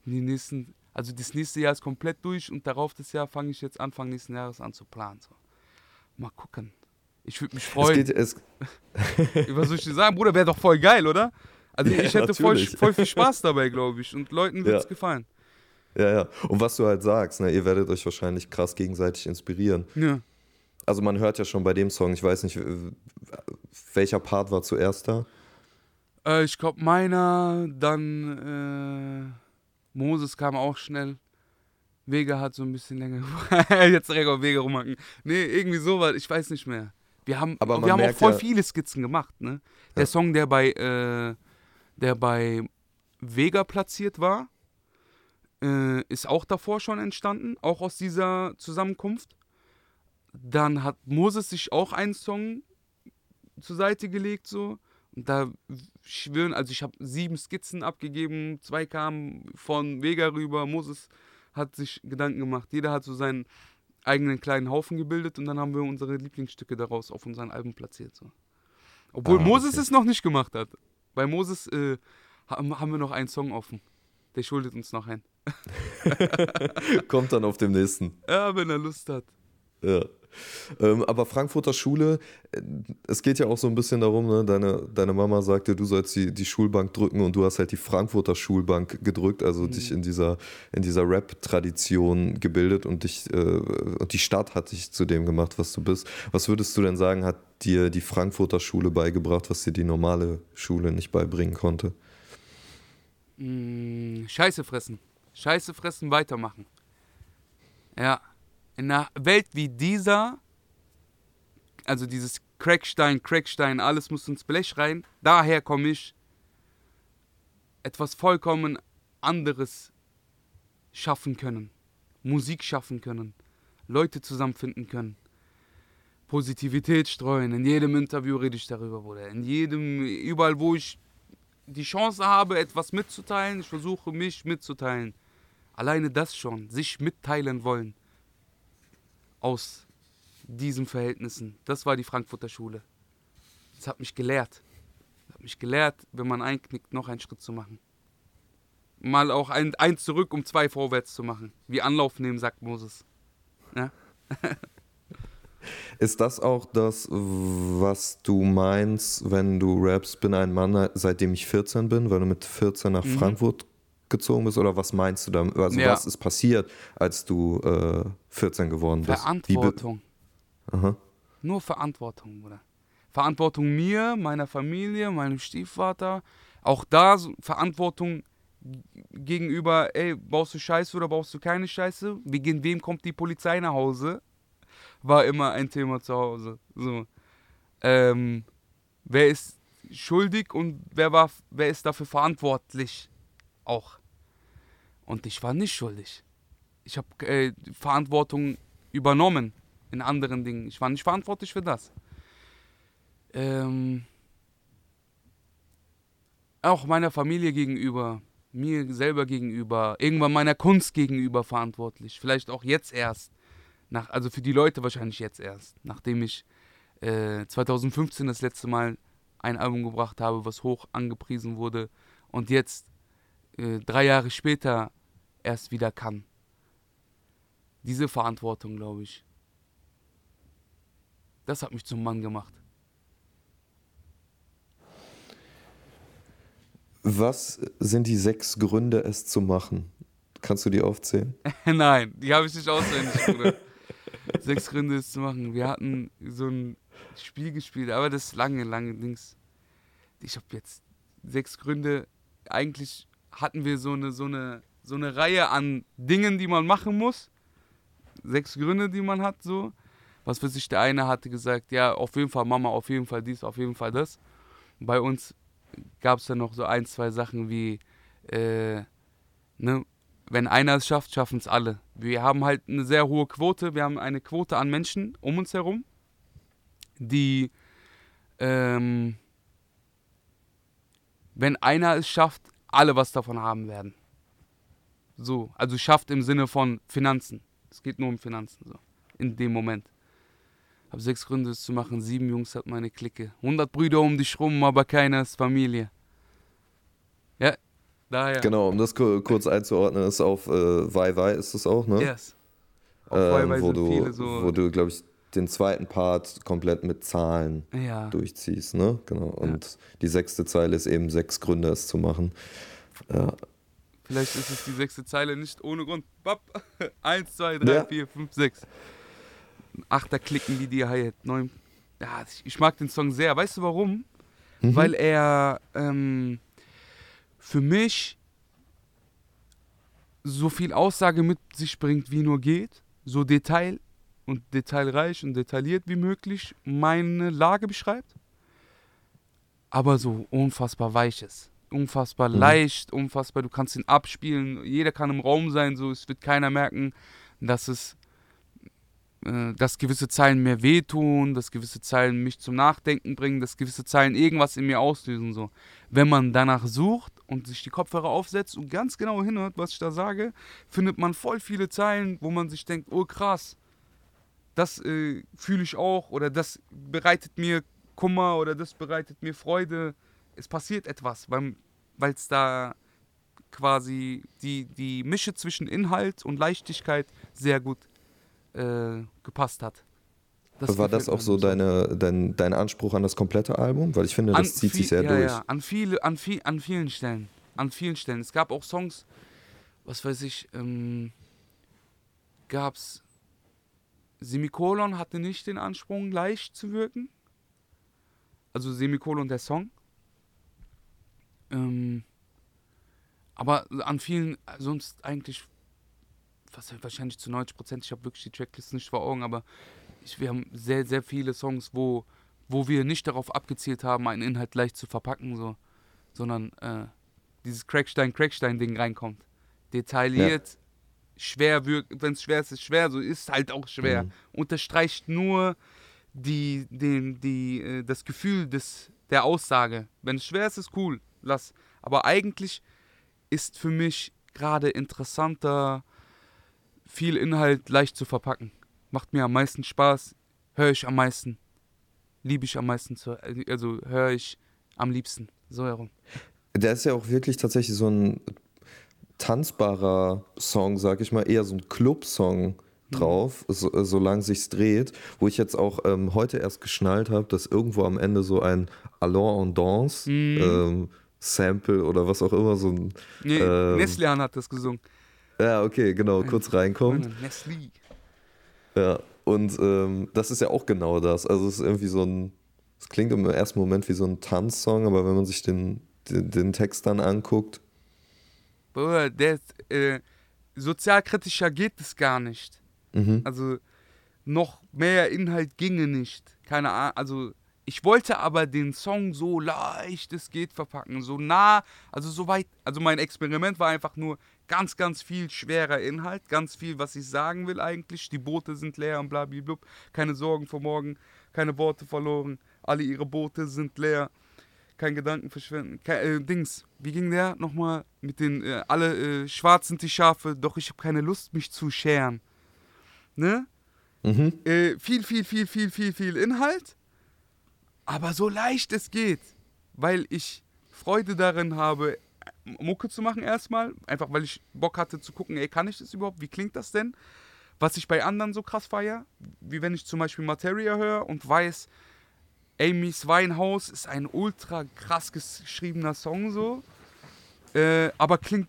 Und die nächsten also das nächste Jahr ist komplett durch und darauf das Jahr fange ich jetzt Anfang nächsten Jahres an zu planen. So. Mal gucken. Ich würde mich freuen. Es geht, Was soll ich dir sagen, Bruder, wäre doch voll geil, oder? Also ja, ich hätte voll, voll, viel Spaß dabei, glaube ich. Und Leuten wird es ja. gefallen. Ja, ja. Und was du halt sagst, ne, ihr werdet euch wahrscheinlich krass gegenseitig inspirieren. Ja. Also man hört ja schon bei dem Song, ich weiß nicht, welcher Part war zuerst da? Äh, ich glaube meiner, dann äh, Moses kam auch schnell. Vega hat so ein bisschen länger. Jetzt direkt auf Vega rumhacken. Nee, irgendwie sowas, ich weiß nicht mehr. Wir haben, Aber wir haben auch voll ja viele Skizzen gemacht, ne? Der ja. Song, der bei, äh, der bei Vega platziert war, äh, ist auch davor schon entstanden, auch aus dieser Zusammenkunft. Dann hat Moses sich auch einen Song zur Seite gelegt, so. Und da schwören, also ich habe sieben Skizzen abgegeben, zwei kamen von Vega rüber, Moses hat sich Gedanken gemacht, jeder hat so seinen eigenen kleinen Haufen gebildet und dann haben wir unsere Lieblingsstücke daraus auf unseren Alben platziert. So. Obwohl ah, Moses okay. es noch nicht gemacht hat. Bei Moses äh, haben wir noch einen Song offen. Der schuldet uns noch einen. Kommt dann auf dem nächsten. Ja, wenn er Lust hat. Ja. Ähm, aber Frankfurter Schule, äh, es geht ja auch so ein bisschen darum, ne? deine, deine Mama sagte, du sollst die, die Schulbank drücken und du hast halt die Frankfurter Schulbank gedrückt, also mhm. dich in dieser, in dieser Rap-Tradition gebildet und dich, äh, und die Stadt hat dich zu dem gemacht, was du bist. Was würdest du denn sagen, hat dir die Frankfurter Schule beigebracht, was dir die normale Schule nicht beibringen konnte? Mm, Scheiße fressen. Scheiße fressen, weitermachen. Ja in einer Welt wie dieser, also dieses Crackstein, Crackstein, alles muss ins Blech rein, daher komme ich, etwas vollkommen anderes schaffen können. Musik schaffen können. Leute zusammenfinden können. Positivität streuen. In jedem Interview rede ich darüber, Bruder. In jedem, überall, wo ich die Chance habe, etwas mitzuteilen, ich versuche mich mitzuteilen. Alleine das schon, sich mitteilen wollen aus diesen Verhältnissen. Das war die Frankfurter Schule. Das hat mich gelehrt. Das hat mich gelehrt, wenn man einknickt, noch einen Schritt zu machen. Mal auch ein, eins zurück, um zwei vorwärts zu machen. Wie Anlauf nehmen, sagt Moses. Ja? Ist das auch das, was du meinst, wenn du rappst, bin ein Mann, seitdem ich 14 bin, weil du mit 14 nach Frankfurt gezogen bist? Oder was meinst du damit? Also Ja. was ist passiert, als du äh, 14 geworden bist? Verantwortung. Aha. Nur Verantwortung, Bruder. Verantwortung mir, meiner Familie, meinem Stiefvater. Auch da so Verantwortung gegenüber, ey, baust du Scheiße oder baust du keine Scheiße? Wegen wem kommt die Polizei nach Hause? War immer ein Thema zu Hause. So. Ähm, wer ist schuldig und wer, war, wer ist dafür verantwortlich? Auch. Und ich war nicht schuldig. Ich habe äh, Verantwortung übernommen in anderen Dingen. Ich war nicht verantwortlich für das. Ähm, auch meiner Familie gegenüber, mir selber gegenüber, irgendwann meiner Kunst gegenüber verantwortlich. Vielleicht auch jetzt erst. Nach, also für die Leute wahrscheinlich jetzt erst. Nachdem ich äh, 2015 das letzte Mal ein Album gebracht habe, was hoch angepriesen wurde und jetzt äh, drei Jahre später erst wieder kann. Diese Verantwortung, glaube ich. Das hat mich zum Mann gemacht. Was sind die sechs Gründe, es zu machen? Kannst du die aufzählen? Nein, die habe ich nicht auswendig, Bruder. Sechs Gründe es zu machen. Wir hatten so ein Spiel gespielt, aber das ist lange, lange Dings. Ich habe jetzt sechs Gründe. Eigentlich hatten wir so eine, so eine, so eine Reihe an Dingen, die man machen muss. Sechs Gründe, die man hat, so. Was für sich der eine hatte gesagt, ja, auf jeden Fall Mama, auf jeden Fall dies, auf jeden Fall das. Bei uns gab es dann noch so ein, zwei Sachen wie, äh, ne, wenn einer es schafft, schaffen es alle. Wir haben halt eine sehr hohe Quote. Wir haben eine Quote an Menschen um uns herum, die, ähm, wenn einer es schafft, alle was davon haben werden. So, also schafft im Sinne von Finanzen. Es geht nur um Finanzen, so, in dem Moment. Hab sechs Gründe, es zu machen. Sieben Jungs hat meine Clique. 100 Brüder um dich rum, aber keiner ist Familie. Ja, daher. Genau, um das ku- kurz einzuordnen, ist auf äh, Wai ist es auch, ne? Yes. Auf Ähm, Huawei wo, sind du, viele so. wo du, glaube ich, den zweiten Part komplett mit Zahlen ja. durchziehst, ne? Genau. Und die sechste Zeile ist eben sechs Gründe, es zu machen. Ja. Vielleicht ist es die sechste Zeile nicht ohne Grund. Bap. Eins, zwei, drei, Ja. vier, fünf, sechs. Achter klicken wie die Hi-Hat. Neun. Ja, ich, ich mag den Song sehr. Weißt du warum? Mhm. Weil er ähm, für mich so viel Aussage mit sich bringt, wie nur geht. So detail und detailreich und detailliert wie möglich meine Lage beschreibt. Aber so unfassbar weich ist. Unfassbar Mhm. leicht, unfassbar, du kannst ihn abspielen, jeder kann im Raum sein, so es wird keiner merken, dass es äh, dass gewisse Zeilen mir wehtun, dass gewisse Zeilen mich zum Nachdenken bringen, dass gewisse Zeilen irgendwas in mir auslösen. So. Wenn man danach sucht und sich die Kopfhörer aufsetzt und ganz genau hinhört, was ich da sage, findet man voll viele Zeilen, wo man sich denkt, oh krass, das äh, fühle ich auch oder das bereitet mir Kummer oder das bereitet mir Freude. Es passiert etwas, weil es da quasi die, die Mische zwischen Inhalt und Leichtigkeit sehr gut äh, gepasst hat. Das War das auch so deine, dein, dein Anspruch an das komplette Album? Weil ich finde, das An zieht sich viel- sehr ja, durch. Ja, an, viele, an, viel, an vielen Stellen. An vielen Stellen. Es gab auch Songs, was weiß ich, ähm, gab's. Semikolon hatte nicht den Anspruch, leicht zu wirken. Also Semikolon der Song. Ähm, aber an vielen, sonst eigentlich, was wahrscheinlich zu 90 Prozent, ich habe wirklich die Tracklist nicht vor Augen, aber ich, wir haben sehr, sehr viele Songs, wo, wo wir nicht darauf abgezielt haben, einen Inhalt leicht zu verpacken, so, sondern äh, dieses Crackstein-Crackstein-Ding reinkommt. Detailliert, schwer wirkt, wenn es schwer ist, ist schwer, so ist halt auch schwer. Mhm. Unterstreicht nur die, den, die, äh, das Gefühl des, der Aussage. Wenn es schwer ist, ist cool, lass. Aber eigentlich ist für mich gerade interessanter, viel Inhalt leicht zu verpacken. Macht mir am meisten Spaß, höre ich am meisten, liebe ich am meisten, zu, also höre ich am liebsten, so herum. Der ist ja auch wirklich tatsächlich so ein tanzbarer Song, sag ich mal, eher so ein Club-Song, drauf, so, solange sich's dreht, wo ich jetzt auch ähm, heute erst geschnallt habe, dass irgendwo am Ende so ein Allons en Danse ähm, Sample oder was auch immer so ein Nee, ähm, Neslian hat das gesungen. ja okay genau kurz reinkommt Nestle. ja und ähm, das ist ja auch genau das also es ist irgendwie so ein es klingt im ersten Moment wie so ein Tanzsong aber wenn man sich den den, den Text dann anguckt Bruder, der ist, äh, sozialkritischer geht es gar nicht. mhm. Also noch mehr Inhalt ginge nicht. Keine Ahnung. Also ich wollte aber den Song so leicht es geht verpacken, so nah, also so weit. Also mein Experiment war einfach nur ganz, ganz viel schwerer Inhalt, ganz viel, was ich sagen will eigentlich. Die Boote sind leer und blablabla. Keine Sorgen vor morgen, keine Worte verloren. Alle ihre Boote sind leer. Kein Gedanken verschwenden. Ke äh, Dings, wie ging der nochmal mit den, äh, alle äh, schwarz sind die Schafe, doch ich habe keine Lust, mich zu scheren. Ne? Mhm. Äh, viel, viel, viel, viel, viel, viel Inhalt, aber so leicht es geht, weil ich Freude darin habe, Mucke zu machen erstmal, einfach weil ich Bock hatte zu gucken, ey, kann ich das überhaupt, wie klingt das denn? Was ich bei anderen so krass feier, wie wenn ich zum Beispiel Materia höre und weiß, Amy's Weinhaus ist ein ultra krass geschriebener Song so, äh, aber klingt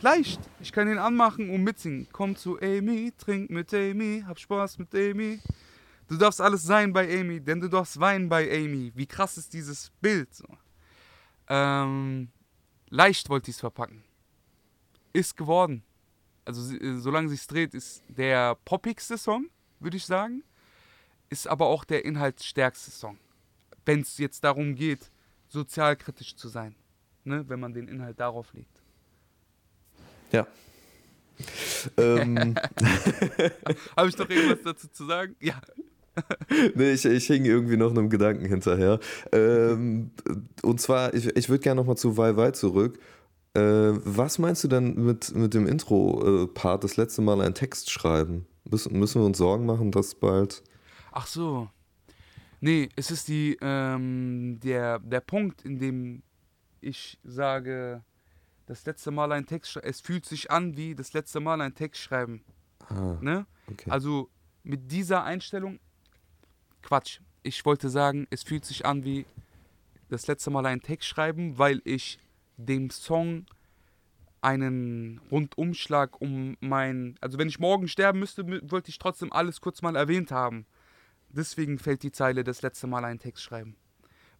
leicht. Ich kann ihn anmachen und mitsingen. Komm zu Amy, trink mit Amy, hab Spaß mit Amy. Du darfst alles sein bei Amy, denn du darfst weinen bei Amy. Wie krass ist dieses Bild? So. Ähm, leicht wollte ich es verpacken. Ist geworden. Also sie- äh, solange sich's dreht, ist der poppigste Song, würde ich sagen. Ist aber auch der inhaltsstärkste Song. Wenn es jetzt darum geht, sozialkritisch zu sein. Ne? Wenn man den Inhalt darauf legt. ja ähm, Habe ich noch irgendwas dazu zu sagen? Ja. nee, ich, ich hing irgendwie noch einem Gedanken hinterher. Ähm, und zwar, ich, ich würde gerne nochmal zu Wei Wei zurück. Äh, was meinst du denn mit, mit dem Intro-Part, das letzte Mal einen Text schreiben? Müssen, müssen wir uns Sorgen machen, dass bald. Ach so. Nee, es ist die, ähm, der, der Punkt, in dem ich sage, das letzte Mal ein Text schreiben, es fühlt sich an wie das letzte Mal ein Text schreiben. Ah, Ne? okay. Also mit dieser Einstellung, Quatsch. Ich wollte sagen, es fühlt sich an wie das letzte Mal einen Text schreiben, weil ich dem Song einen Rundumschlag um mein, also wenn ich morgen sterben müsste, mü- wollte ich trotzdem alles kurz mal erwähnt haben. Deswegen fällt die Zeile das letzte Mal einen Text schreiben.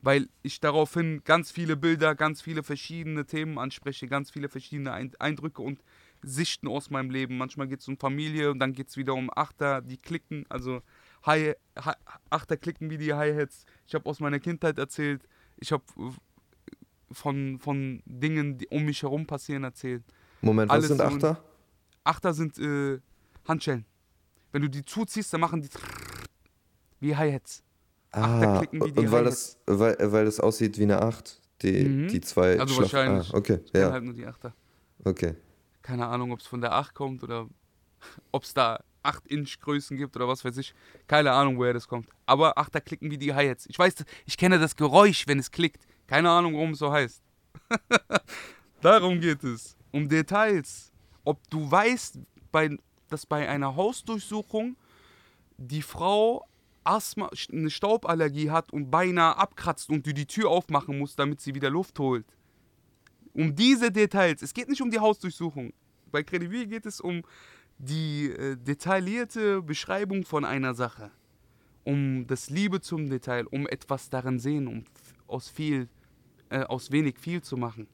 Weil ich daraufhin ganz viele Bilder, ganz viele verschiedene Themen anspreche, ganz viele verschiedene Ein Eindrücke und Sichten aus meinem Leben. Manchmal geht es um Familie und dann geht es wieder um Achter, die klicken, also Hi Hi Achter klicken wie die Hi-Hats. Ich habe aus meiner Kindheit erzählt. Ich habe von, von Dingen, die um mich herum passieren, erzählt. Moment, was alles sind Achter? Achter sind äh, Handschellen. Wenn du die zuziehst, dann machen die wie Hi-Hats. Ah, klicken wie die und weil das, weil, weil das aussieht wie eine Acht, die, Mhm. die zwei Also Schlaf- wahrscheinlich. Ah, okay, ja, halt nur die Achter. okay. Keine Ahnung, ob es von der 8 kommt oder ob es da 8-Inch-Größen gibt oder was weiß ich. Keine Ahnung, woher das kommt. Aber Achter klicken wie die Hi-Hats. Ich weiß, ich kenne das Geräusch, wenn es klickt. Keine Ahnung, warum es so heißt. Darum geht es. Um Details. Ob du weißt, bei, dass bei einer Hausdurchsuchung die Frau Asthma, eine Stauballergie hat und beinahe abkratzt und du die Tür aufmachen musst, damit sie wieder Luft holt. Um diese Details. Es geht nicht um die Hausdurchsuchung. Bei Credibil geht es um die äh, detaillierte Beschreibung von einer Sache. Um das Liebe zum Detail, um etwas darin sehen, um aus viel, äh, aus wenig viel zu machen.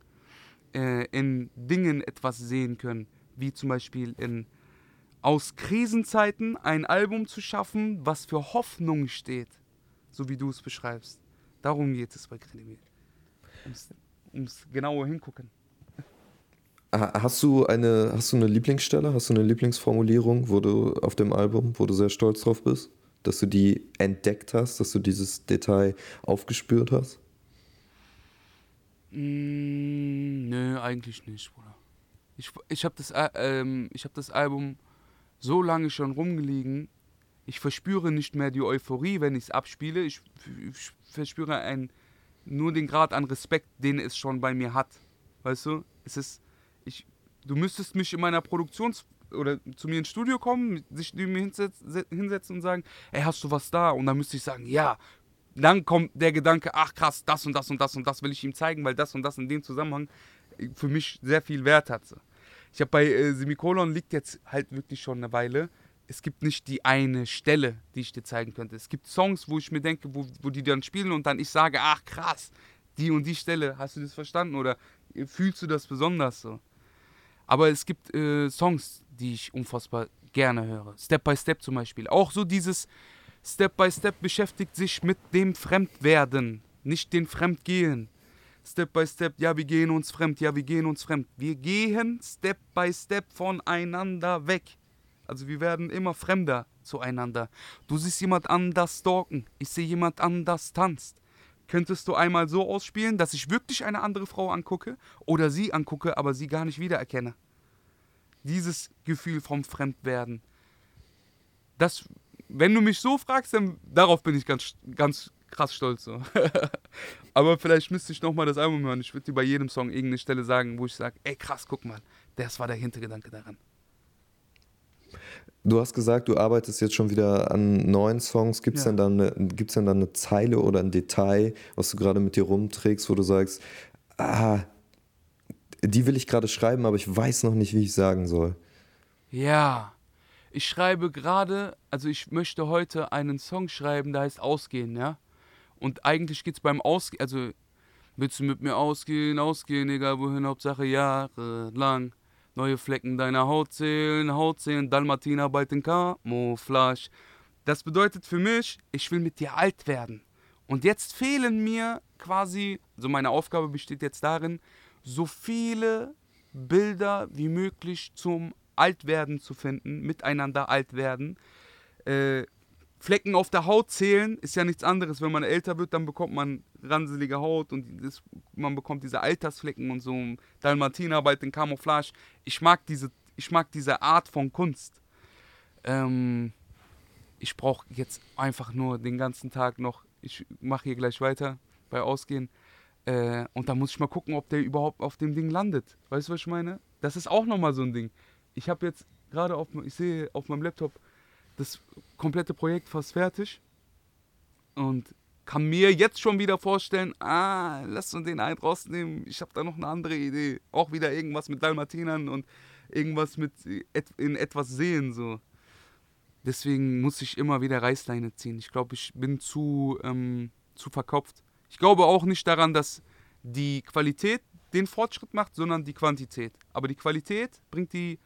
Äh, in Dingen etwas sehen können, wie zum Beispiel in aus Krisenzeiten ein Album zu schaffen, was für Hoffnung steht, so wie du es beschreibst. Darum geht es bei Credibil. Ums, ums genaue Hingucken. Ha- Hast du eine, hast du eine Lieblingsstelle, hast du eine Lieblingsformulierung, wo du auf dem Album, wo du sehr stolz drauf bist, dass du die entdeckt hast, dass du dieses Detail aufgespürt hast? Mm, nö, eigentlich nicht, Bruder. Ich, ich habe das, ich hab das Album so lange schon rumgelegen, ich verspüre nicht mehr die Euphorie, wenn ich es abspiele. Ich, ich verspüre ein, nur den Grad an Respekt, den es schon bei mir hat. Weißt du? Es ist, ich, du müsstest mich in meiner Produktionsphase oder zu mir ins Studio kommen, sich neben mir hinsetzen, und sagen, ey, hast du was da? Und dann müsste ich sagen, ja. Dann kommt der Gedanke, ach krass, das und das und das und das will ich ihm zeigen, weil das und das in dem Zusammenhang für mich sehr viel Wert hat. Ich habe bei äh, Semikolon liegt jetzt halt wirklich schon eine Weile. Es gibt nicht die eine Stelle, die ich dir zeigen könnte. Es gibt Songs, wo ich mir denke, wo, wo die dann spielen und dann ich sage, ach krass, die und die Stelle, hast du das verstanden oder fühlst du das besonders so? Aber es gibt äh, Songs, die ich unfassbar gerne höre. Step by Step zum Beispiel. Auch so dieses Step by Step beschäftigt sich mit dem Fremdwerden, nicht den Fremdgehen. Step by Step, ja, wir gehen uns fremd, ja, wir gehen uns fremd. Wir gehen Step by Step voneinander weg. Also wir werden immer fremder zueinander. Du siehst jemand anders stalken, ich sehe jemand anders tanzt. Könntest du einmal so ausspielen, dass ich wirklich eine andere Frau angucke oder sie angucke, aber sie gar nicht wiedererkenne? Dieses Gefühl vom Fremdwerden. Das, wenn du mich so fragst, dann darauf bin ich ganz, ganz krass stolz. So. aber vielleicht müsste ich nochmal das Album hören. Ich würde dir bei jedem Song irgendeine Stelle sagen, wo ich sage, ey krass, guck mal, das war der Hintergedanke daran. Du hast gesagt, du arbeitest jetzt schon wieder an neuen Songs. Gibt es Ja. denn, dann eine- gibt's denn dann eine Zeile oder ein Detail, was du gerade mit dir rumträgst, wo du sagst, ah, die will ich gerade schreiben, aber ich weiß noch nicht, wie ich sagen soll? Ja, ich schreibe gerade, also ich möchte heute einen Song schreiben, der heißt Ausgehen, ja. Und eigentlich geht's beim Ausgehen, also willst du mit mir ausgehen, ausgehen, egal wohin, Hauptsache jahrelang. Neue Flecken deiner Haut zählen, Haut zählen, Dalmatiner bald in Camouflage. Das bedeutet für mich, ich will mit dir alt werden. Und jetzt fehlen mir quasi, so meine Aufgabe besteht jetzt darin, so viele Bilder wie möglich zum Altwerden zu finden, miteinander alt werden. Äh, Flecken auf der Haut zählen ist ja nichts anderes. Wenn man älter wird, dann bekommt man ranselige Haut und das, man bekommt diese Altersflecken und so Dalmatinarbeit in Camouflage. Ich mag diese, ich mag diese Art von Kunst. Ähm, ich brauche jetzt einfach nur den ganzen Tag noch, ich mache hier gleich weiter bei Ausgehen. Äh, und da muss ich mal gucken, ob der überhaupt auf dem Ding landet. Weißt du, was ich meine? Das ist auch nochmal so ein Ding. Ich habe jetzt gerade auf, ich sehe auf meinem Laptop das komplette Projekt fast fertig und kann mir jetzt schon wieder vorstellen, ah, lass uns den einen rausnehmen. Ich habe da noch eine andere Idee. Auch wieder irgendwas mit Dalmatinern und irgendwas mit in etwas sehen so. Deswegen muss ich immer wieder Reißleine ziehen. Ich glaube, ich bin zu, ähm, zu verkopft. Ich glaube auch nicht daran, dass die Qualität den Fortschritt macht, sondern die Quantität. Aber die Qualität bringt die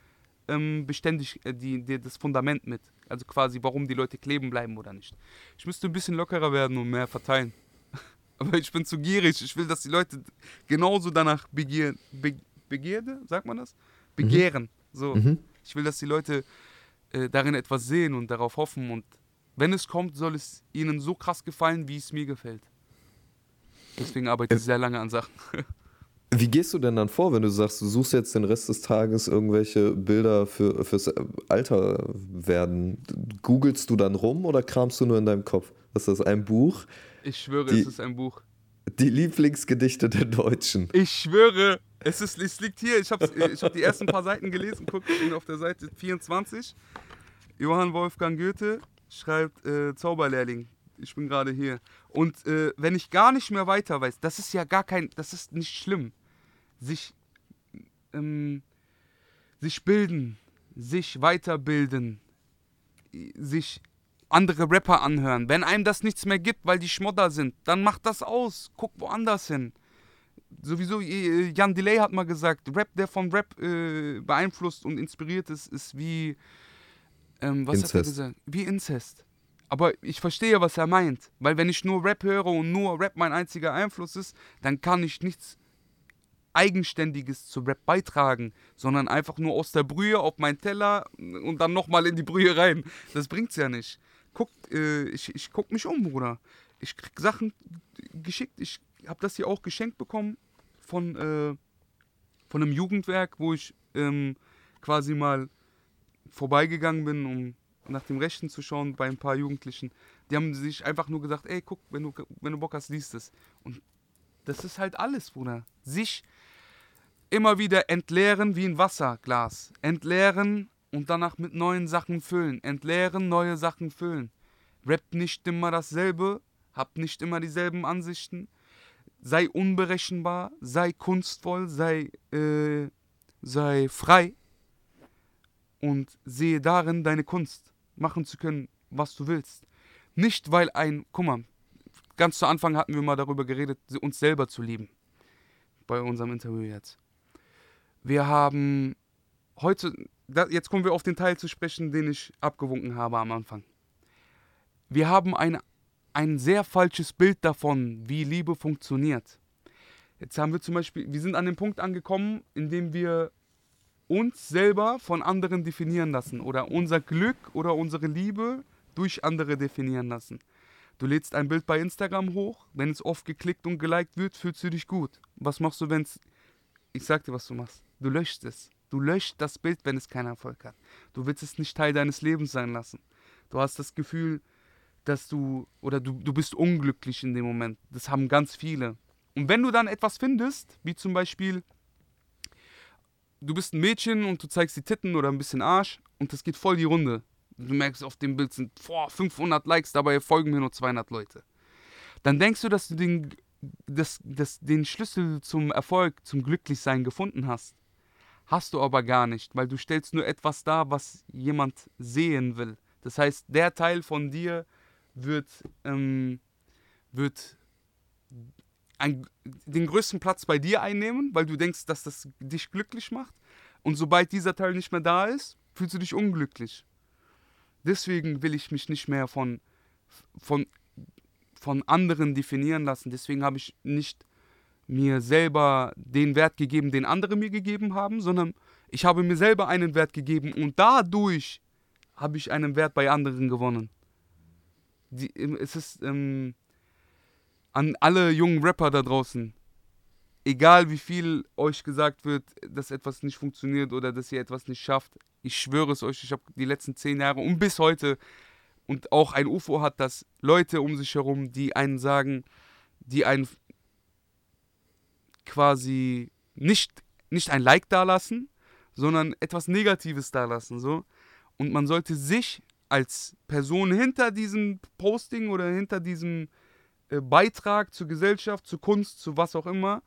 ähm, beständig äh, die, die, das Fundament mit. Also quasi, warum die Leute kleben bleiben oder nicht. Ich müsste ein bisschen lockerer werden und mehr verteilen. Aber ich bin zu gierig. Ich will, dass die Leute genauso danach begehren. Be Begierde, sagt man das? Begehren. So. Mhm. Ich will, dass die Leute äh, darin etwas sehen und darauf hoffen. Und wenn es kommt, soll es ihnen so krass gefallen, wie es mir gefällt. Deswegen arbeite ich sehr lange an Sachen. Wie gehst du denn dann vor, wenn du sagst, du suchst jetzt den Rest des Tages irgendwelche Bilder für, fürs Alter werden? Googelst du dann rum oder kramst du nur in deinem Kopf? Ist das, ein Buch? Ich schwöre, Die- es ist ein Buch. Die Lieblingsgedichte der Deutschen. Ich schwöre, es, ist, es liegt hier. Ich habe ich hab die ersten paar Seiten gelesen. Guck, ich bin auf der Seite 24. Johann Wolfgang Goethe schreibt äh, Zauberlehrling. Ich bin gerade hier. Und äh, wenn ich gar nicht mehr weiter weiß, das ist ja gar kein, das ist nicht schlimm. Sich, ähm, sich bilden, sich weiterbilden, sich andere Rapper anhören. Wenn einem das nichts mehr gibt, weil die Schmodder sind, dann macht das aus. Guck woanders hin. Sowieso, Jan Delay hat mal gesagt, Rap, der von Rap äh, beeinflusst und inspiriert ist, ist wie, ähm, was hat er Inzest. gesagt? Wie Inzest. Aber ich verstehe, was er meint. Weil wenn ich nur Rap höre und nur Rap mein einziger Einfluss ist, dann kann ich nichts Eigenständiges zu Rap beitragen, sondern einfach nur aus der Brühe auf meinen Teller und dann nochmal in die Brühe rein. Das bringt's ja nicht. Guck, äh, ich, ich guck mich um, Bruder. Ich krieg Sachen geschickt. Ich habe das hier auch geschenkt bekommen von, äh, von einem Jugendwerk, wo ich ähm, quasi mal vorbeigegangen bin, um nach dem Rechten zu schauen bei ein paar Jugendlichen. Die haben sich einfach nur gesagt, ey, guck, wenn du, wenn du Bock hast, liest es. Und das ist halt alles, Bruder. Sich immer wieder entleeren wie ein Wasserglas. Entleeren, und danach mit neuen Sachen füllen. Entleeren, neue Sachen füllen. Rappt nicht immer dasselbe, habt nicht immer dieselben Ansichten. Sei unberechenbar, sei kunstvoll, sei, äh, sei frei und sehe darin deine Kunst, machen zu können, was du willst. Nicht, weil ein, guck mal, ganz zu Anfang hatten wir mal darüber geredet, uns selber zu lieben. Bei unserem Interview jetzt. Wir haben heute, jetzt kommen wir auf den Teil zu sprechen, den ich abgewunken habe am Anfang. Wir haben ein, ein sehr falsches Bild davon, wie Liebe funktioniert. Jetzt haben wir zum Beispiel, wir sind an dem Punkt angekommen, in dem wir uns selber von anderen definieren lassen oder unser Glück oder unsere Liebe durch andere definieren lassen. Du lädst ein Bild bei Instagram hoch, wenn es oft geklickt und geliked wird, fühlst du dich gut. Was machst du, wenn es. Ich sag dir, was du machst. Du löscht es. Du löscht das Bild, wenn es keinen Erfolg hat. Du willst es nicht Teil deines Lebens sein lassen. Du hast das Gefühl, dass du. Oder du, du bist unglücklich in dem Moment. Das haben ganz viele. Und wenn du dann etwas findest, wie zum Beispiel du bist ein Mädchen und du zeigst die Titten oder ein bisschen Arsch und das geht voll die Runde. Du merkst, auf dem Bild sind boah, 500 Likes, dabei folgen mir nur 200 Leute. Dann denkst du, dass du den, das, das, den Schlüssel zum Erfolg, zum Glücklichsein gefunden hast. Hast du aber gar nicht, weil du stellst nur etwas dar, was jemand sehen will. Das heißt, der Teil von dir wird, ähm, wird ein, den größten Platz bei dir einnehmen, weil du denkst, dass das dich glücklich macht. Und sobald dieser Teil nicht mehr da ist, fühlst du dich unglücklich. Deswegen will ich mich nicht mehr von, von, von anderen definieren lassen. Deswegen habe ich nicht mir selber den Wert gegeben, den andere mir gegeben haben, sondern ich habe mir selber einen Wert gegeben und dadurch habe ich einen Wert bei anderen gewonnen. Die, es ist, ähm, an alle jungen Rapper da draußen. Egal wie viel euch gesagt wird, dass etwas nicht funktioniert oder dass ihr etwas nicht schafft. Ich schwöre es euch, ich habe die letzten zehn Jahre und bis heute und auch ein UFO hat das Leute um sich herum, die einen sagen, die einen quasi nicht, nicht ein Like dalassen, sondern etwas Negatives dalassen. So. Und man sollte sich als Person hinter diesem Posting oder hinter diesem Beitrag zur Gesellschaft, zur Kunst, zu was auch immer,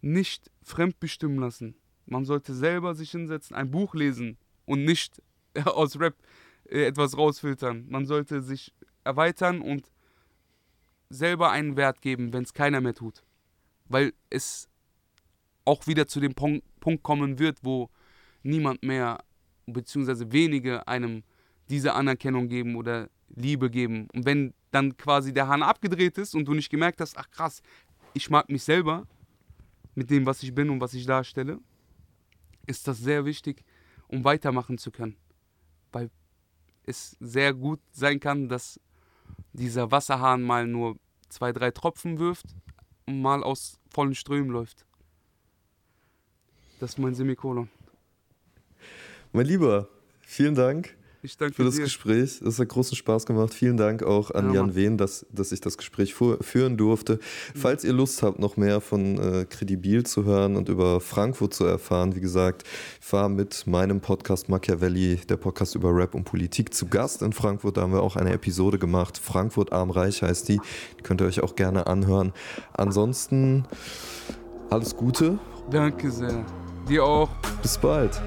nicht fremdbestimmen lassen. Man sollte selber sich hinsetzen, ein Buch lesen und nicht aus Rap äh, etwas rausfiltern. Man sollte sich erweitern und selber einen Wert geben, wenn es keiner mehr tut. Weil es auch wieder zu dem Punkt kommen wird, wo niemand mehr, beziehungsweise wenige einem diese Anerkennung geben oder Liebe geben. Und wenn dann quasi der Hahn abgedreht ist und du nicht gemerkt hast, ach krass, ich mag mich selber mit dem, was ich bin und was ich darstelle, ist das sehr wichtig, um weitermachen zu können. Weil es sehr gut sein kann, dass dieser Wasserhahn mal nur zwei, drei Tropfen wirft und mal aus vollen Strömen läuft. Das ist mein Semikolon. Mein Lieber, vielen Dank. Ich danke für das dir. Gespräch. Es hat großen Spaß gemacht. Vielen Dank auch an Ja, Jan. Wehn, dass, dass ich das Gespräch führen durfte. Falls ihr Lust habt, noch mehr von äh, Credibil zu hören und über Frankfurt zu erfahren, wie gesagt, war mit meinem Podcast Machiavelli, der Podcast über Rap und Politik, zu Gast in Frankfurt. Da haben wir auch eine Episode gemacht. Frankfurt arm reich heißt die. Die könnt ihr euch auch gerne anhören. Ansonsten alles Gute. Danke sehr. Dir auch. Bis bald.